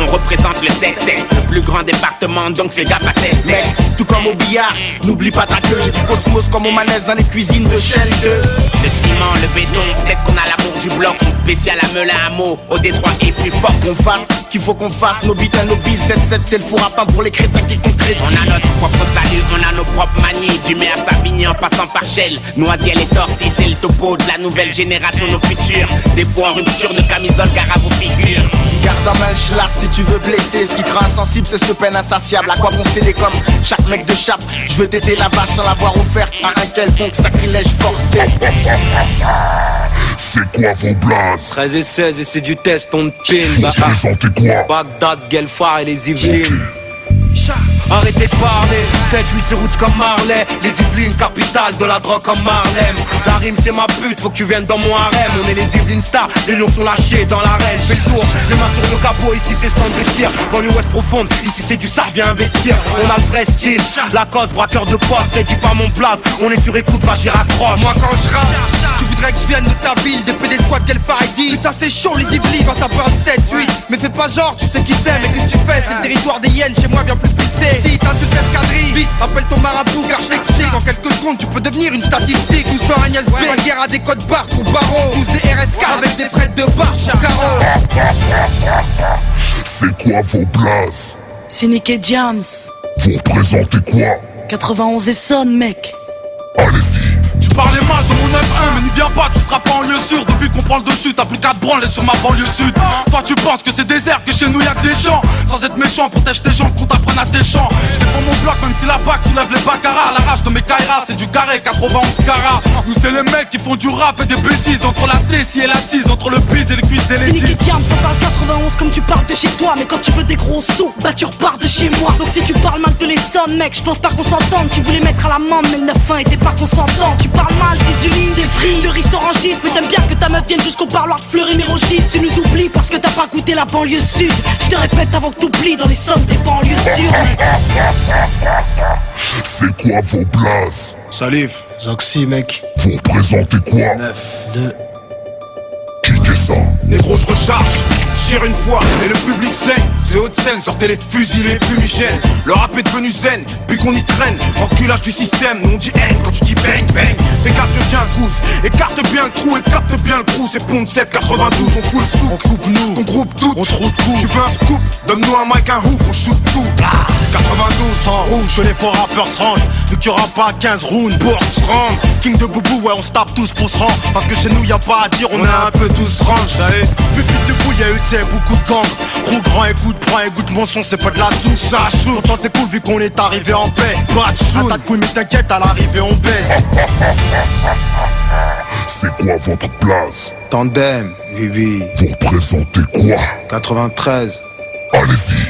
On représente le 7 le plus grand département, donc fais gaffe à 7 Mec, tout comme au billard, n'oublie pas ta queue. J'ai du cosmos comme au manège dans les cuisines de Shell 2. Le ciment, le béton, peut-être qu'on a l'amour du bloc, une spéciale à Melun à mot, au Détroit et plus fort qu'on fasse, qu'il faut qu'on fasse, nos bites à nos bis, 7-7 c'est le four à pain pour les crétins qui concrétisent. On a notre propre salut, on a nos propres manies, du mai à Savigny en passant par Shell, Noisiel et Torcy, c'est le topo de la nouvelle génération, nos futurs. Des fois en rupture de camisole, gare à vos figures. Garde en main, je si tu veux blesser. Ce qui te rend insensible, c'est ce peine insatiable. À quoi bon céder comme chaque mec de chape? Je veux t'aider la vache sans l'avoir offerte à un quelconque sacrilège forcé. C'est quoi vos blazes 13 et 16 et c'est du test, on te pile. Vous représentez quoi Bagdad, Guelphar et les Yvelines. Arrêtez de parler, 7-8 c'est route comme Marley Les Yvelines, capitale de la drogue comme Marlem La rime c'est ma pute, faut que tu viennes dans mon harem. On est les Yvelines stars, les lions sont lâchés dans l'arène. Fais le tour, les mains sur le capot, ici c'est stand de tir. Dans l'ouest profonde, ici c'est du ça, viens investir. On a le vrai style, la cause, braqueur de poste C'est dis pas mon place, on est sur écoute, va j'y raccroche. Moi quand je tu voudrais que je vienne de ta ville Des PD squad, quel dit Ça c'est chaud les Yvelines quand ça parle 7-8 Mais fais pas genre, tu sais qui c'est, mais qu'est-ce que tu fais? C'est le territoire des hyènes, chez moi viens plus pisser. Si t'insultes l'escadrille, vite appelle ton marabout car je t'explique. En quelques secondes tu peux devenir une statistique. Nous sommes Agnès B, la guerre à des codes barres pour barreaux. Tous des RSK avec des frais de barre carreau. C'est quoi vos blazes C'est Nick et Jams Vous représentez quoi? 91 et Son mec. Allez-y Parlais mal de mon 9-1 mais n'y viens pas, tu seras pas en lieu sûr Depuis qu'on prend le dessus, t'as plus qu'à branler sur ma banlieue sud. Toi tu penses que c'est désert, que chez nous y'a que des gens. Sans être méchant, protège tes gens, qu'on t'apprenne à tes champs Je mon bloc même si la bac soulève les baccarat La rage de mes kairas, c'est du carré 91 carats. Nous c'est les mecs qui font du rap et des bêtises. Entre la tessie et la tise, entre le bise et les cuisses des C'est ladies Jams, on parle 91 comme tu parles de chez toi. Mais quand tu veux des gros sous, bah tu repars de chez moi. Donc si tu parles mal de les sons mec, je pense pas qu'on s'entende. Tu voulais mettre à l'amende mais le 9-1 était pas consentant. Tu parles mal des usines, des prix, de riz orangistes Mais t'aimes bien que ta meuf vienne jusqu'au parloir de fleurir mes rogis Tu nous oublies parce que t'as pas goûté la banlieue sud. Je te répète avant que t'oublies dans les sommes des banlieues sûres. C'est quoi vos blazes Salif, Zoxy mec. Vous représentez quoi? 9, 2. Négro, je recharge, je tire une fois et le public saigne. C'est haute scène, sortez les fusils, les fumigènes. Le rap est devenu zen, puis qu'on y traîne. Enculage du système, nous on dit haine quand tu dis bang bang. Je viens tous, écarte bien le trou, écarte bien le trou. C'est Pont 7, 92, on fout le sou. On coupe nous, ton groupe doute, on trouve de Tu veux un scoop, donne-nous un mic, un hoop, on shoot tout. Ah, 92, sans rouge, que les faux rappeurs se rangent. Vu qu'il y aura pas 15 rounds pour se rendre. King de Boubou, ouais, on se tape tous pour se rendre. Parce que chez nous, y a pas à dire, on, est un peu tous range, t'sais. Pupille de boule, y'a eu, t'sais, beaucoup de gangs. Gros grand, écoute, prends, écoute mon son, c'est pas de la soupe, ça. Pourtant, c'est cool vu qu'on est arrivé en paix. Pas de shoot, de couilles, mais t'inquiète, à l'arrivée, on baisse. C'est quoi votre place? Tandem, Vivi. Vous représentez quoi? 93. Allez-y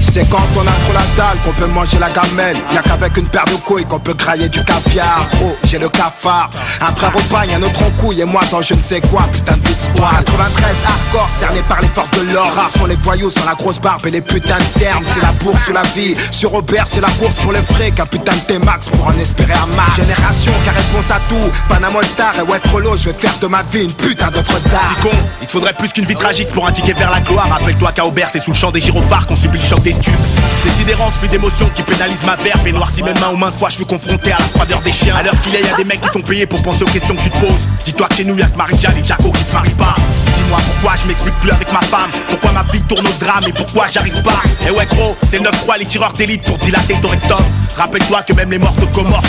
C'est quand on a trop la dalle qu'on peut manger la gamelle. Y'a qu'avec une paire de couilles qu'on peut crailler du caviar. Oh, j'ai le cafard. Un frère au bagne, un autre en couille et moi dans je ne sais quoi, putain de squad. 93 hardcore, cerné par les forces de l'or. Rares sont les voyous sans la grosse barbe et les putains de cernes. C'est la bourse ou la vie. Sur Robert, c'est la course pour les frais. Capitaine T-Max pour en espérer un match. Génération qui a réponse à tout. Panama Star et ouais, Frollo, je vais faire de ma vie une putain d'œuvre d'art. Con, il te faudrait plus qu'une vie tragique pour un ticket vers la gloire. Rappelle-toi qu'à Aubert, c'est sous le champ des gyrophares qu'on subit le choc des stupes. Ces sidérances fait d'émotions qui pénalisent ma verve et noircit mes mains aux mains de fois je suis confronté à la froideur des chiens. À l'heure qu'il est, y a des mecs qui sont payés pour penser aux questions que tu te poses. Dis-toi que chez nous y'a que Marie-Jeanne et Jaco qui se marient pas. Dis-moi pourquoi je m'explique plus avec ma femme Pourquoi ma vie tourne au drame et pourquoi j'arrive pas? Et ouais gros, c'est le 9-3 les tireurs d'élite pour dilater ton rectum Rappelle-toi que même les morts de Comores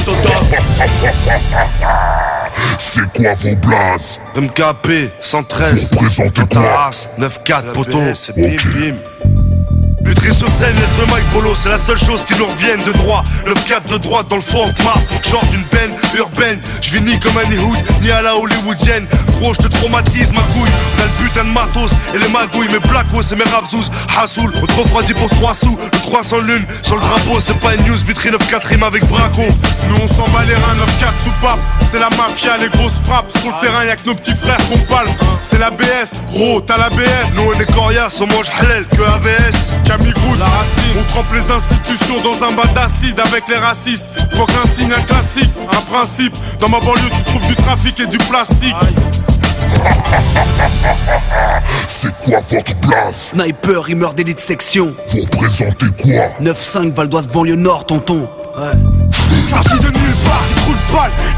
C'est quoi vos blazes MKP 113 Vous représentez quoi 9-4 poteau C'est Lutry sur scène, laisse le mic polo, c'est la seule chose qui nous revienne de droit. Le 4 de droite dans le fond map, genre d'une peine urbaine. Je vis ni comme un ni à la hollywoodienne. Gros, je te traumatise ma couille. T'as le putain de matos et les magouilles, mes blacos et mes rapsous. Hassoul, on te refroidit pour 3 sous. Le 300 lune sur le drapeau, c'est pas une news, vitrine 9-4 rime avec Braco. Nous on s'en bat les reins, 9-4 sous pape. C'est la mafia, les grosses frappes. Sur le terrain, y'a que nos petits frères qu'on palme. C'est la BS, gros, t'as la BS. Nous on est coriaces, on mange halal que AVS. Camille. On trempe les institutions dans un bas d'acide avec les racistes. Faut qu'un signe, un classique, un principe. Dans ma banlieue, tu trouves du trafic et du plastique. C'est quoi votre place? Sniper, il meurt d'élite section. Vous représentez quoi? 9-5, Val d'Oise, banlieue nord, tonton. Ouais. Sorti de nulle part,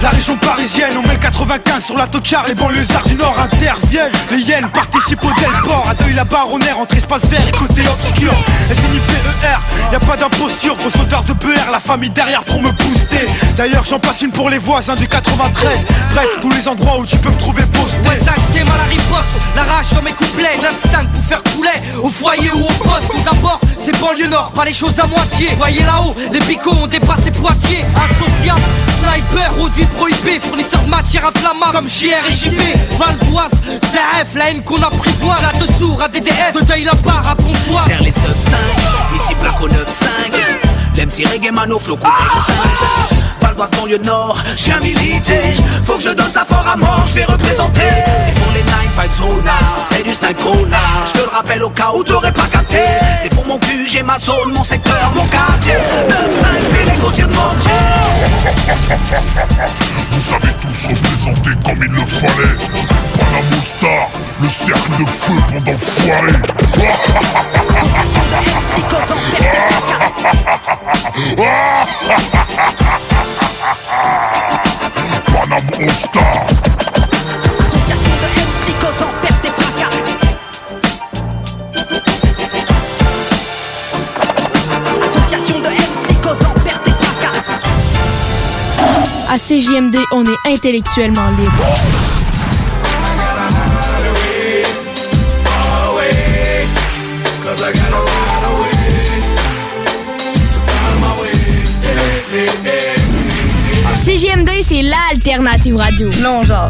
La région parisienne, on met le 95 sur la tocard Les banlieusards du nord interviennent. Les hyènes participent au Delport À deuil la baronnaire entre espace vert et côté obscur. SNIPER, y a pas d'imposture? Gros sauteur de BR, la famille derrière pour me booster. D'ailleurs j'en passe une pour les voisins du 93 Bref, tous les endroits où tu peux me trouver posté. Ouais, à riposte, la rage dans mes couplets 9-5 pour faire couler, au foyer ou au poste Tout d'abord, c'est banlieue nord, pas les choses à moitié. Voyez là-haut, les picots ont dépassé Poitiers Inflammable. Comme JR et JB Val d'Oise, CF, la haine qu'on apprivoise. Là dessous, à DDF, de deuil la barre à Pontoise Vers les sub 5, ici placo 9-5 L'MC reggae mano flow coupé Val d'Oise banlieue nord, j'ai un milité. Faut que je donne ça fort à mort, je vais représenter. C'est pour les 9 5 zona, c'est du snipe Je te le rappelle au cas où t'aurais pas capté. C'est pour mon cul, j'ai ma zone, mon secteur, mon quartier. 9-5 puis les côtiers de mon Vous savez tous représenter comme il le fallait. Panama Star, le cercle de feu pendant foiré Panama Star À CJMD, on est intellectuellement libre. CJMD, c'est l'alternative radio. Non, genre.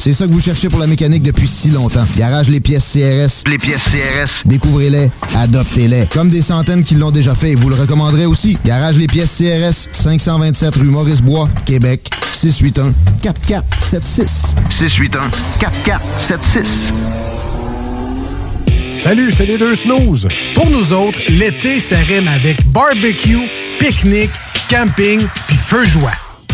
C'est ça que vous cherchez pour la mécanique depuis si longtemps. Garage Les Pièces CRS. Les pièces CRS. Découvrez-les, adoptez-les. Comme des centaines qui l'ont déjà fait vous le recommanderez aussi. Garage Les Pièces CRS, 527 rue Maurice-Bois, Québec, 681 4476. 681 4476. Salut, c'est les deux snooze. Pour nous autres, l'été, ça rime avec barbecue, pique-nique, camping puis feu de joie.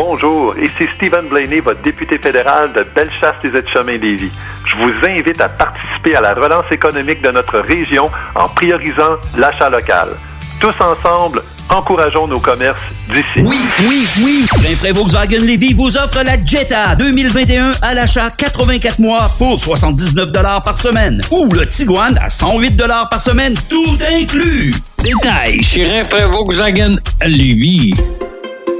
Bonjour, ici Stephen Blaney, votre député fédéral de Bellechasse-les-Etchemins-Lévis. Je vous invite à participer à la relance économique de notre région en priorisant l'achat local. Tous ensemble, encourageons nos commerces d'ici. Oui, oui, oui. Rainfray Volkswagen Levy vous offre la Jetta 2021 à l'achat 84 mois pour 79 par semaine. Ou le Tiguan à 108 par semaine, tout inclus. Détails chez Rainfray Volkswagen Levy.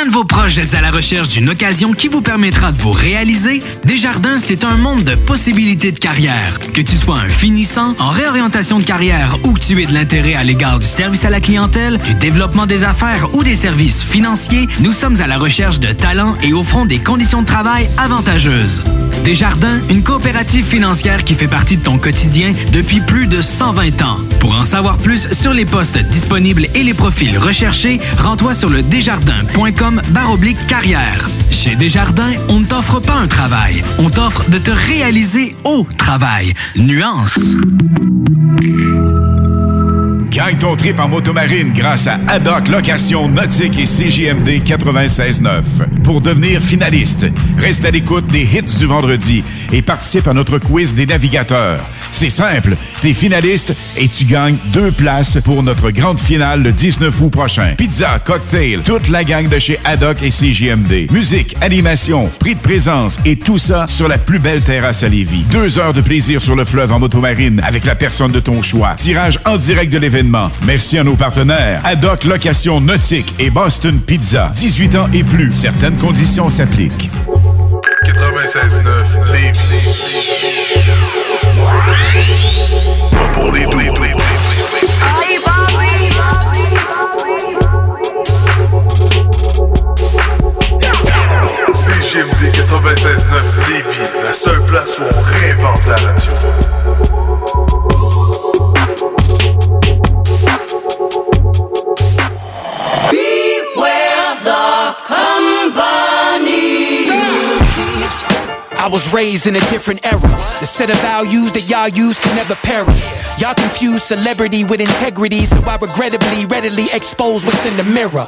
De vos proches êtes à la recherche d'une occasion qui vous permettra de vous réaliser, Desjardins, c'est un monde de possibilités de carrière. Que tu sois un finissant, en réorientation de carrière ou que tu aies de l'intérêt à l'égard du service à la clientèle, du développement des affaires ou des services financiers, nous sommes à la recherche de talents et offrons des conditions de travail avantageuses. Desjardins, une coopérative financière qui fait partie de ton quotidien depuis plus de 120 ans. Pour en savoir plus sur les postes disponibles et les profils recherchés, rends-toi sur le desjardins.com baroblique carrière. Chez Desjardins, on ne t'offre pas un travail, on t'offre de te réaliser au travail. Nuance. Gagne ton trip en motomarine grâce à Adoc Location Nautique et CJMD 96.9. Pour devenir finaliste, reste à l'écoute des hits du vendredi et participe à notre quiz des navigateurs. C'est simple, t'es finaliste et tu gagnes deux places pour notre grande finale le 19 août prochain. Pizza, cocktail, toute la gang de chez Haddock et CJMD. Musique, animation, prix de présence et tout ça sur la plus belle terrasse à Lévis. Deux heures de plaisir sur le fleuve en motomarine avec la personne de ton choix. Tirage en direct de l'événement. Merci à nos partenaires. Haddock Location Nautique et Boston Pizza. 18 ans et plus. Certaines conditions s'appliquent. 96.9 Lévis. Pas pour les doux. CGMD 96.9 Lévis, la seule place où on réinvente la radio. I was raised in a different era. The set of values that y'all use can never perish. Y'all confuse celebrity with integrity, so I regrettably readily expose what's in the mirror.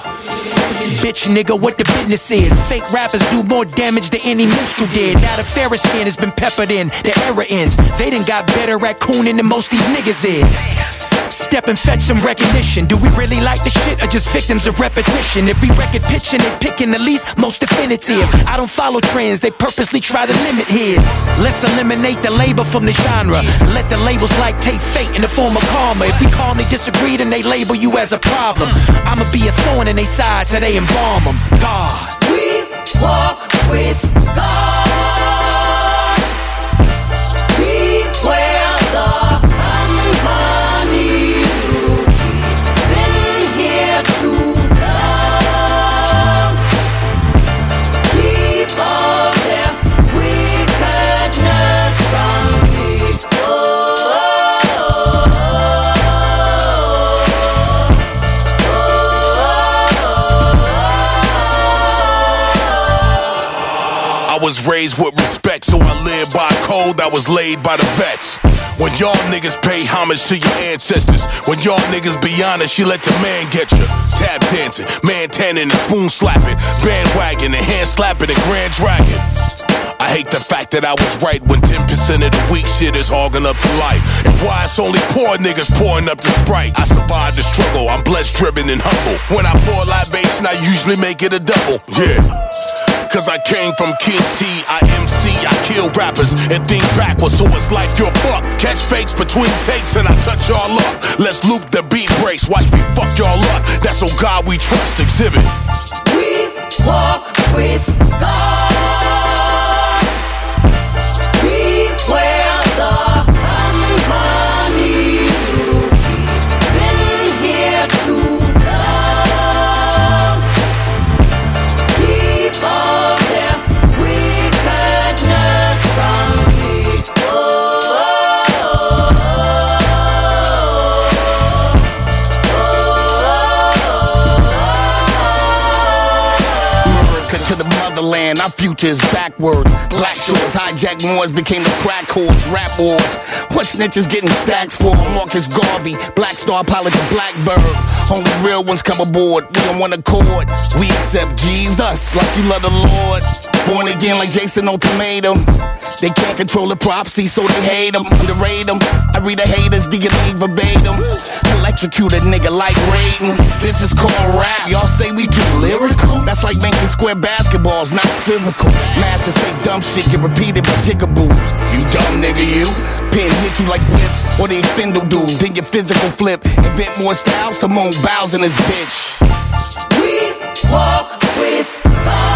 Bitch nigga, what the business is. Fake rappers do more damage than any minstrel did. Now the fairest skin has been peppered in, the era ends. They done got better at cooning than most these niggas is. Step and fetch some recognition. Do we really like the shit or just victims of repetition? If we record pitching and picking the least most definitive. I don't follow trends, they purposely try to limit his. Let's eliminate the labor from the genre. Let the labels like take fate in the form of karma. If we calmly disagree, then they label you as a problem. I'ma be a thorn in their side so they embalm them. God. We walk with God. Was raised with respect, so I live by code that was laid by the vets. When y'all niggas pay homage to your ancestors, when y'all niggas be honest, you let the man get you. Tap dancing, man tanning and spoon slapping, bandwagon and hand slapping and grand dragon. I hate the fact that I was right when 10% of the weak shit is hogging up the life. And why it's only poor niggas pouring up the sprite. I survived the struggle, I'm blessed, driven, and humble. When I pour libation, I usually make it a double. Yeah. Cause I came from King T, I MC, I kill rappers and think backwards, so it's like you're fucked. Catch fakes between takes and I touch y'all up. Let's loop the beat breaks, watch me fuck y'all up. That's on God we trust, exhibit. We walk with God. Motherland, our future is backwards. Black shorts, hijack Moors became the crack whores, rap wars. What snitches getting stacks for? Marcus Garvey, Black Star pilot Blackbird. Only real ones come aboard, we on one accord. We accept Jesus like you love the Lord. Born again like Jason Ultimatum. They can't control the prophecy, so they hate them, underrate them. I read the haters, do leave verbatim? Electrocute a nigga like Raiden. This is called rap. Y'all say we too lyrical? That's like making square basketballs, not spherical. Masters say dumb shit, get repeated by jigaboos. You dumb nigga, you. Pin hit you like whips or the extendo dude. Then your physical flip. Invent more styles, Simone bows in this bitch. We walk with God.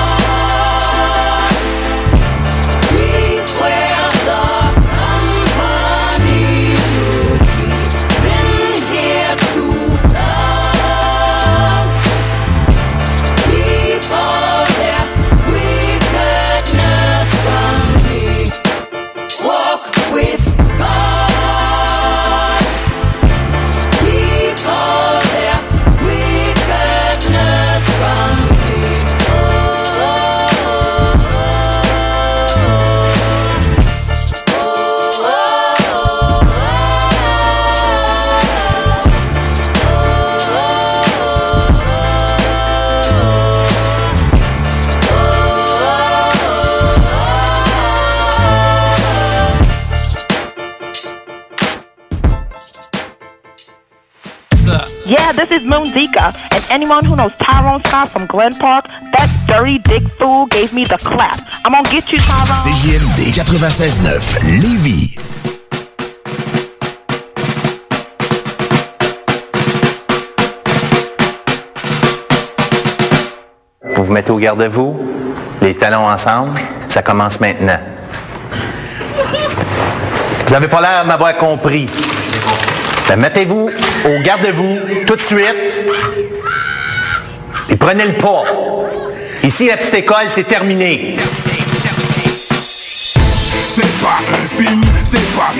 Zika, and anyone who knows Tyrone Scott from Glen Park, that dirty dick fool gave me the clap. I'm gonna get you, Tyrone. CJMD 96.9 Lévis. Vous vous mettez au garde-vous, les talons ensemble, ça commence maintenant. Vous n'avez pas l'air de m'avoir compris. Ben, mettez-vous au garde-vous tout de suite. Et prenez le pas. Ici, la petite école, c'est terminé. C'est pas un film, c'est pas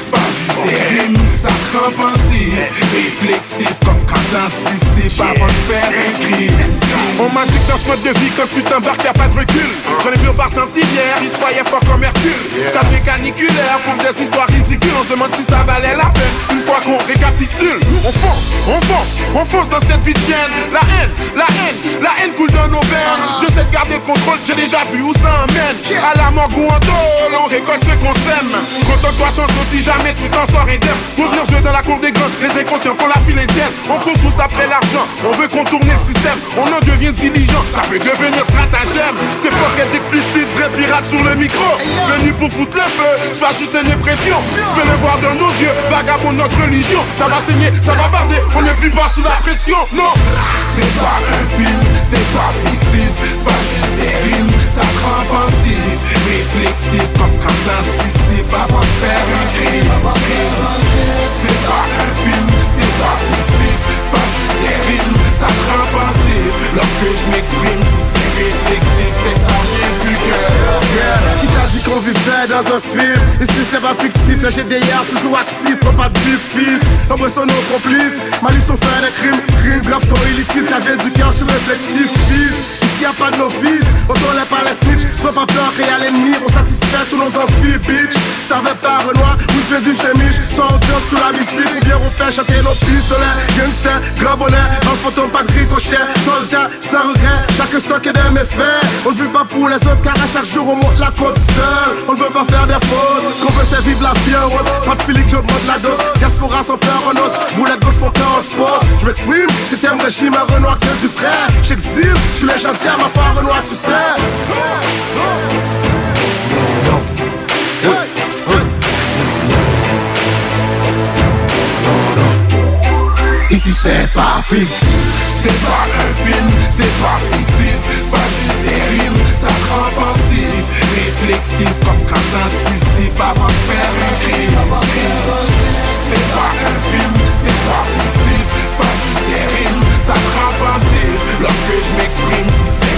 c'est pas ça réflexif comme quand avant de faire un crime. On m'a dit que dans ce mode de vie, quand tu t'embarques, y'a pas de recul. J'en ai vu au parti en civière, ils se croyaient fort comme Hercule. Ça devient caniculaire pour des histoires ridicules. On se demande si ça valait la peine une fois qu'on récapitule. On fonce, on fonce, on fonce dans cette vie de chienne. La haine, la haine, la haine coule dans nos veines. Je sais de garder le contrôle, j'ai déjà vu où ça emmène. À la morgue ou en tôle, on récolte ce qu'on sème. Contente-toi, chance si jamais tu t'en sors indemne. Pour venir jouer dans la cour des grands, les inconscients font la file indienne. On court tous après l'argent, on veut contourner le système. On en devient diligent, ça peut devenir stratagème. C'est pas qu'être explicite, vrai pirate sur le micro. Venu pour foutre le feu, c'est pas juste une impression. Tu peux le voir dans nos yeux, vagabond notre religion. Ça va saigner, ça va barder, on n'est plus bas sous la pression. Non, C'est pas un film, c'est pas fictif, c'est pas juste des rimes, ça rend pensif, réflexif comme quand t'anticipes avant de faire un crime. C'est pas un film, c'est pas fictif, c'est pas juste des rimes, ça rend pensif. Lorsque je m'exprime, c'est réflexif, c'est sans rien du cœur. Qui t'a dit qu'on vivait dans un film? Ici ce n'est pas fictif, le GDR toujours actif pas de bif-fils, son nos complices Malice au fait des crimes, crimes graves sont illicites Ça vient du cœur, je suis réflexif, fils Ici y a pas de novice, autant les pas les snitch. Faut pas peur qu'il y a l'ennemi, on satisfait tous nos envies, bitch. Savais pas Renoir, où je du chemiche Sans ambiance sous la bicycle, ou bien on fait chanter nos pistolets Gangster, grand bonnet, un fantôme pas de ricochet. Soldat, sans regret, chaque stock est des méfaits On ne vit pas pour les autres car à chaque jour on monte la côte seul. On ne veut pas faire des fautes, qu'on veut c'est vivre la vie en rose. Pas de Philippe, j'augmente la dose, diaspora sans peur en os Boulette gauche faut qu'on pose, je m'exprime, système régime, un Renoir que du frère J'exile, je suis légendaire, ma foi Renoir tu sais. Ici c'est pas fictif, c'est pas un film, c'est pas fictif, c'est pas juste des rimes, ça rend pensif, réflexif comme quand t'anticipes avant de faire un crime. C'est pas un film, c'est pas fictif, c'est pas juste des rimes, ça rend pensif, lorsque je m'exprime, c'est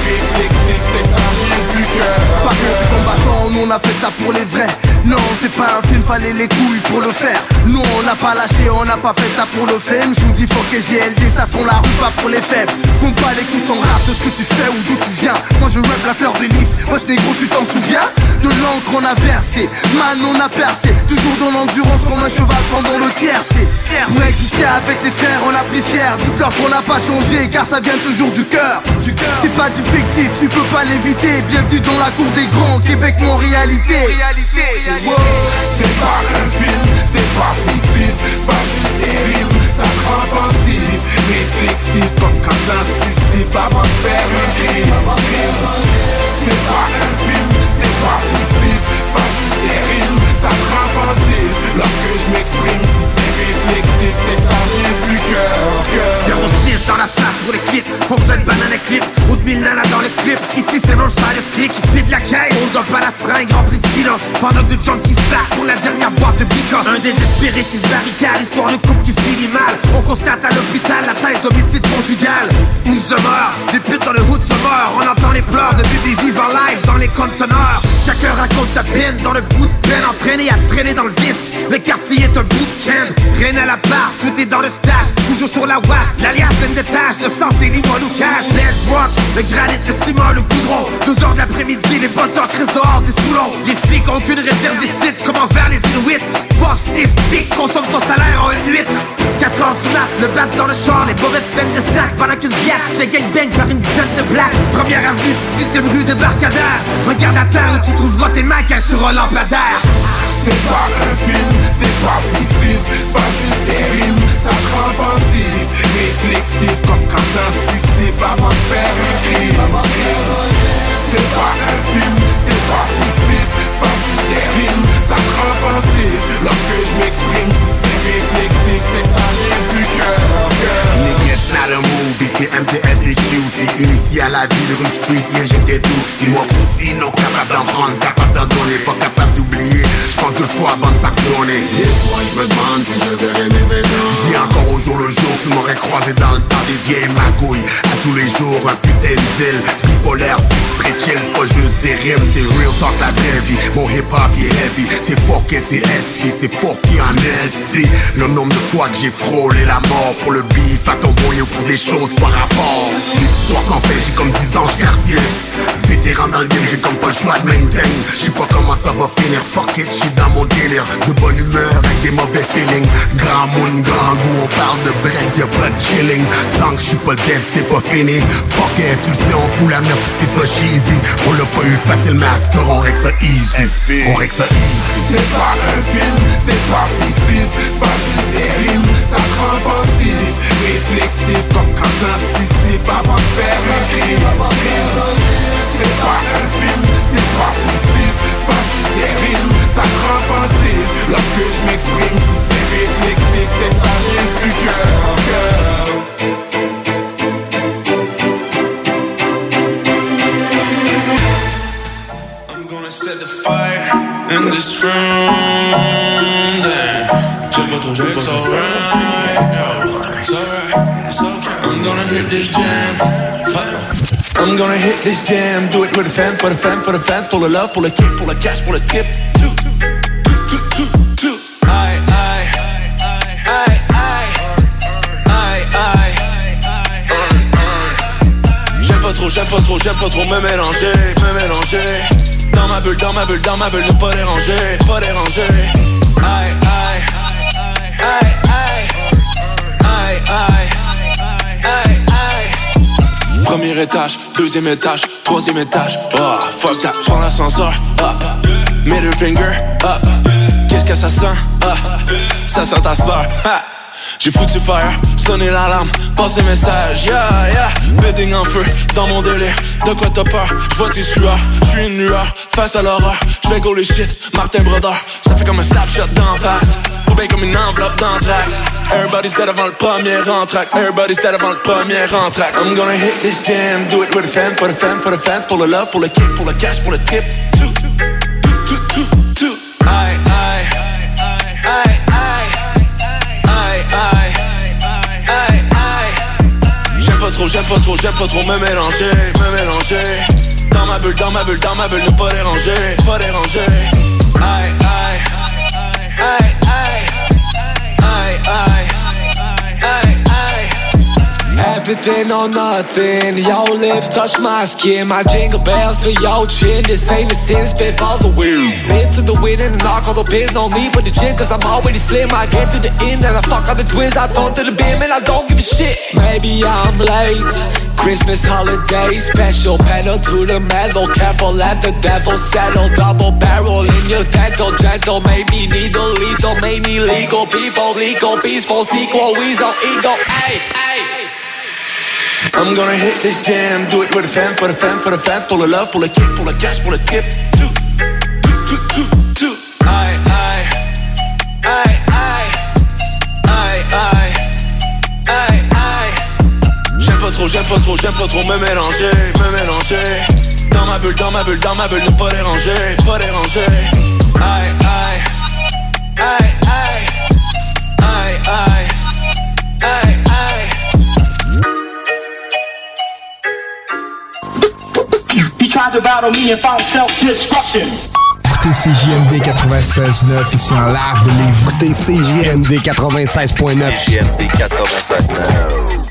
c'est rien du cœur. Pas que du combattant, nous on a fait ça pour les vrais. Non, c'est pas un film, fallait les couilles pour le faire. Nous on n'a pas lâché, on n'a pas fait ça pour le fame. Je vous dis, faut que GLD, ça sont la rue, pas pour les faibles. Je pas les coups ton rap de ce que tu fais ou d'où tu viens. Moi je rap la fleur de lys, moi je négro, tu t'en souviens? De l'encre on a versé, man on a percé. Toujours dans l'endurance comme un cheval pendant le tiercé. Pour exister avec tes frères, on a pris cher. Dis-leur qu'on n'a pas changé, car ça vient toujours du cœur. C'est pas du fictif, tu peux pas l'éviter. Bienvenue dans la cour des grands, Québec, mon réalité. C'est pas un film, c'est pas fictif, c'est pas juste des rimes, ça rend pensif, réflexif comme quand J'anticipe avant de faire un crime C'est pas un film, c'est pas fictif C'est pas juste des rimes, ça te rend pensif Lorsque je m'exprime, si c'est réflexif C'est ça vient du cœur 06 dans la face pour les clips. Pour de banane clip. Ou de mille nanas dans les clips. Ici c'est non Silas click Vide la caisse On donne pas la seringue remplie de stylo Pendant que de junkies se battent pour la dernière boîte de bica Un désespéré qui se barricade. Histoire de couple qui finit mal. On constate à l'hôpital la taille d'homicide conjugal. Niche de mort Des putes dans le hood se meurent. On entend les pleurs de bébés vivants live dans les conteneurs. Chacun raconte sa peine dans le bout de peine. Entraîné à traîner dans le vice. Le quartier est un bootcamp. Rien à la barre, tout est dans le stage Toujours sur la wash, l'alias pleine de De sang, c'est limon ou cash Let's rock, le granit, le ciment, le goudron. Deux heures de l'après-midi, les bonnes heures dehors des soulons Les flics ont aucune réserve des sites Comme envers les Inuits? Boss et flics consomment ton salaire en une nuit 4 heures du mat, le bat dans le char Les bobettes pleines de sacs Pendant qu'une pièce fait gangbang par une dizaine de blagues Première avenue, 18ème rue de Barcadère. Regarde à terre où tu trouveras tes mains sur un lampadaire C'est pas un film, c'est pas fictif C'est pas juste des rimes, ça rend pensif Réflexif comme quand t'anticipes avant de faire un crime. C'est pas un film, c'est pas fictif C'est pas juste des rimes, ça rend pensif Lorsque je m'exprime, c'est réflexif C'est ça vient du cœur Nigga, it's not a movie, c'est MTS et QC Initié à la vie de rue street, yeah, j'étais tout. Si moi aussi, non capable d'en prendre, capable d'en donner Pas capable d'oublier, je pense deux fois avant de pardonner. Et moi, je me demande si je verrai mes vêtements. J'y encore au jour le jour, tu m'aurais croisé dans le temps des vieilles magouilles. À tous les jours, un putain de deal Bipolaire, chill, c'est pas juste des rimes C'est real talk, la vraie vie. Mon hip-hop, il est heavy. C'est fucké, c'est esti, c'est fucké en esti Le nombre de fois que j'ai frôlé la mort Pour le bif, à ton ou pour des choses par rapport. L'histoire s'en fait, j'ai comme 10 anges gardiens Vétéran dans le game, j'ai comme pas le choix de maintain. J'sais pas comment ça va finir, fuck it, j'suis dans mon délire. De bonne humeur avec des mauvais feelings. Grand monde, grand goût, on parle de break, y'a pas de chilling. Tant que j'suis pas dead, c'est pas fini. Fuck it, tu le sais, on fout la merde, c'est pas cheesy On l'a pas eu facile, master, on règle ça easy. On règle ça easy. C'est pas un film, c'est pas fictif. C'est pas juste des rimes, ça te rend pensif Réflexif comme quand t'anticipes avant de faire un crime. C'est pas un film, c'est pas fictif. C'est pas juste des rimes, ça te rend pensif Lorsque je m'exprime, c'est réflexif. C'est ça vient du cœur j'aime pas trop. Alright, it's alright, it's. I'm gonna hit this jam. Fire. I'm gonna hit this jam, do it with a fan, for the fan, for the fans, pour le love, pour le kick, pour le cash, pour le tip. Two, two, two, two, two. Aïe, aïe, aïe, aïe, aïe, aïe. J'aime pas trop, j'aime pas trop, j'aime pas trop me mélanger, me mélanger. Dans ma bulle, dans ma bulle, dans ma bulle, ne pas déranger, pas déranger. Aïe, aïe, aïe, aïe, aïe, aïe, aïe, aïe. Premier étage, deuxième étage, troisième étage. Oh, fuck that, prends l'ascenseur. Up, middle finger, up. Qu'est-ce que ça sent? Ah, ça sent ta soeur. J'ai foutu fire, sonné l'alarme, passé message, yeah, yeah. Bedding en feu, dans mon délire, de quoi t'as peur? J'vois tes sueurs, j'suis une lueur, face à l'horreur J'fais go les shit, Martin Brodeur, ça fait comme un snapshot d'en face. Ou bien comme une enveloppe d'anthrax Everybody's dead avant le premier entraque. Everybody's dead avant le premier entraque. I'm gonna hit this jam, do it with a fan, for the fan, for the fans Pour le love, pour le kick, pour le cash, pour le tip trop, j'aime pas trop, j'aime pas trop me mélanger, me mélanger. Dans ma bulle, dans ma bulle, dans ma bulle, ne pas déranger, pas déranger. Aïe, aïe, aïe, aïe, aïe, aïe. Everything or nothing, your lips touch my skin. My jingle bells to your chin. This ain't a sin, spit for the win. Into the wind and knock all the pins. No need for the gym, cause I'm already slim. I get to the end and I fuck all the twins. I throw to the beam and I don't give a shit. Maybe I'm late. Christmas holiday, special pedal to the metal. Careful, let the devil settle. Double barrel in your dental, gentle. Maybe needle lethal, maybe legal people, legal peaceful sequel. Weasel ego, ay, ay. I'm gonna hit this jam, do it with the fam, for the fam, for the fans, pour le love, pour le kick, pour le cash, pour le tip. Two, two. Aïe, aïe, aïe, aïe, aïe, aïe, aïe, aïe. J'aime pas trop, j'aime pas trop, j'aime pas trop me mélanger, me mélanger. Dans ma bulle, dans ma bulle, dans ma bulle, ne pas déranger, pas déranger. Aïe, aïe, aïe, aïe, aïe, aïe, battle me and found self-destruction. Écoutez CJMD 96.9 ici en live de Lévis. Écoutez CJMD 96.9. CJMD 96.9.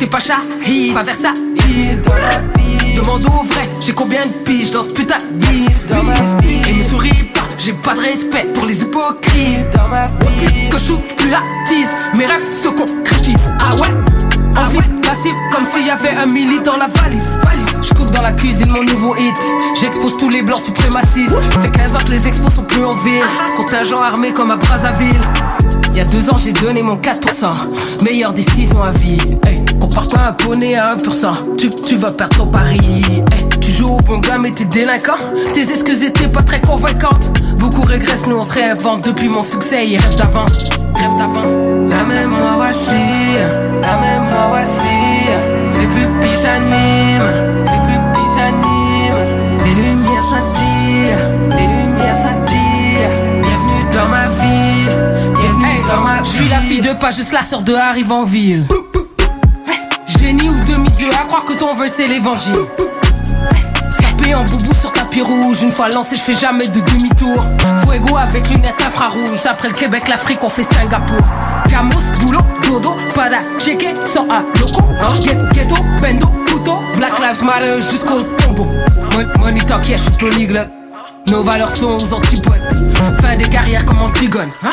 t'es pas Shahid, pas Versailles. Demande au vrai, j'ai combien de piges dans ce putain de bise. Et me souris pas, j'ai pas de respect pour les hypocrites. Depuis que je touche plus la tise, mes rêves se concrétisent. Ah ouais? En vise la cible comme s'il y avait un milli dans la valise. Je cook dans la cuisine mon nouveau hit. J'expose tous les blancs suprémacistes. Fait 15 ans que les expos sont plus en ville. Contingent armé comme à Brazzaville. Il y a deux ans, j'ai donné mon 4%. Meilleure décision à vie. Hey, compare pas un poney à 1%. Tu, vas perdre ton pari. Tu joues au bon gars, mais t'es délinquant. Tes excuses étaient pas très convaincantes. Beaucoup régressent, nous on se. Depuis mon succès, ils rêvent d'avant. Rêvent d'avant. La mémoire vacille. La mémoire vacille. Les pupilles s'animent. Fille de pas juste la sœur de arrive en ville. Génie ou demi-dieu, à croire que ton vœu c'est l'évangile. Sapé en boubou sur tapis rouge, une fois lancé, je fais jamais de demi-tour. Fuego avec lunettes infrarouges, après le Québec, l'Afrique, on fait Singapour. Camos, boulot, dodo, para, checker, sans un loco. Hein? Ghetto, bendo, couteau, Black Lives Matter jusqu'au tombeau. Mon- Money talk, yeah, je suis. Nos valeurs sont aux antipodes. Fin des carrières comme Antigone. Hein?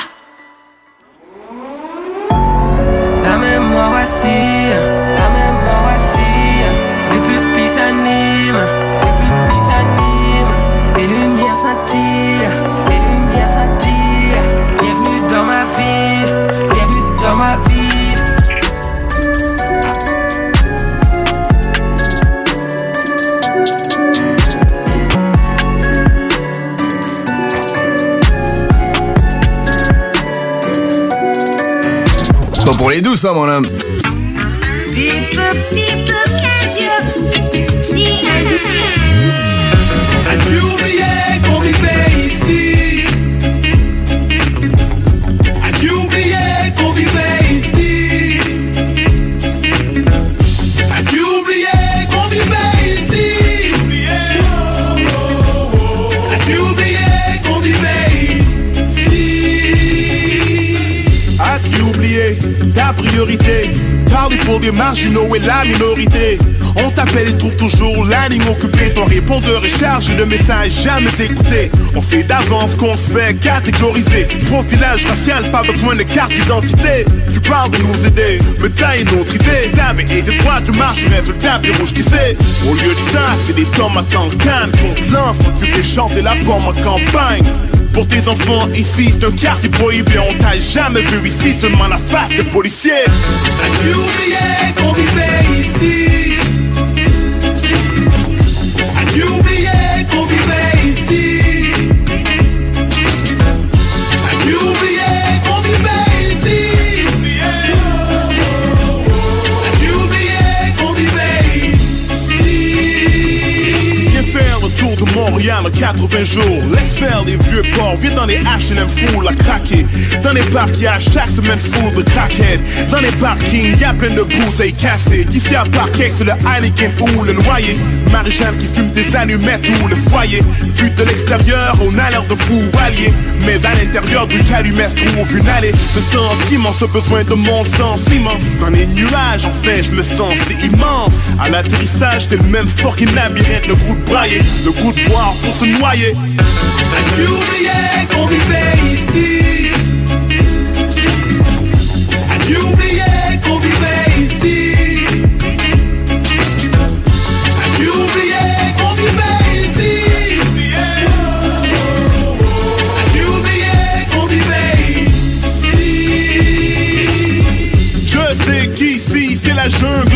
Pas pour priorité. Parler pour des marginaux et la minorité. On t'appelle et trouve toujours la ligne occupée. Ton répondeur est chargé de messages jamais écoutés. On sait d'avance qu'on se fait catégoriser. Profilage racial, pas besoin de carte d'identité. Tu parles de nous aider, mais t'as une autre idée. T'avais été droit, tu marches résultat, puis rouge qui sait. Au lieu de ça, c'est des tomates en canne Qu'on te tu fais chanter la pomme en campagne pour tes enfants ici, c'est un quartier prohibé. On t'a jamais vu ici, seulement la face de policier de Montréal en 80 jours. Laisse faire les vieux ports, viens dans les H&M full à craquer. Dans les parcs, y'a chaque semaine full de crackhead. Dans les parkings, y'a plein de bouteilles cassées. Ici à Parkex, c'est le Heineken ou le loyer. Marie-Jeanne qui fume des allumettes ou le foyer. Vu de l'extérieur, on a l'air de fou alliés. Mais à l'intérieur du calumet trouve une allée de sentiments, ce besoin de mon sentiment. Dans les nuages, en fait, je me sens si immense. À l'atterrissage, c'est le même fort qui labyrinthe, le goût de brailler, le goût de boire pour se noyer. As-tu oublié qu'on vivait ici As-tu oublié qu'on vivait ici As-tu oublié qu'on vivait ici As-tu qu'on vivait ici Je sais qu'ici c'est la jungle.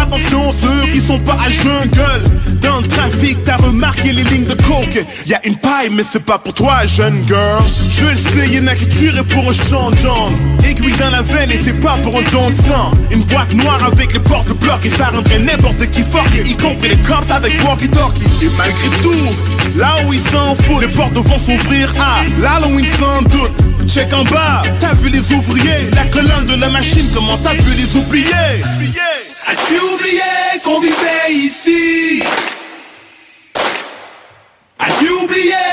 Attention ceux qui sont pas à jungle. Dans le trafic, t'as remarqué les lignes de coke. Y a une paille, mais c'est pas pour toi, jeune girl. Je le sais, y'en a qui tueraient pour un champ de. Aiguille dans la veine et c'est pas pour un don sang. Une boîte noire avec les portes blocs et ça rendrait n'importe qui fort, y compris les cops avec walkie-talkie. Et malgré tout, là où ils s'en foutent, les portes vont s'ouvrir à l'Halloween sans doute. Check en bas, t'as vu les ouvriers, la colonne de la machine, comment t'as pu les oublier? As-tu oublié qu'on vivait ici? As-tu oublié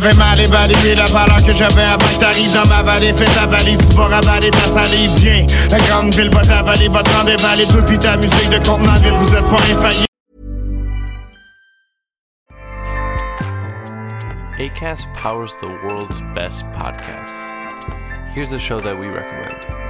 T'avais mal évalué la valeur que j'avais avant que t'arrives dans ma vallée Fais ta valise, ta salive Viens, la grande ville va t'avaler, va pis ta musique de contenant vide, vous êtes pas infaillible ACAST powers the world's best podcasts. Here's a show that we recommend.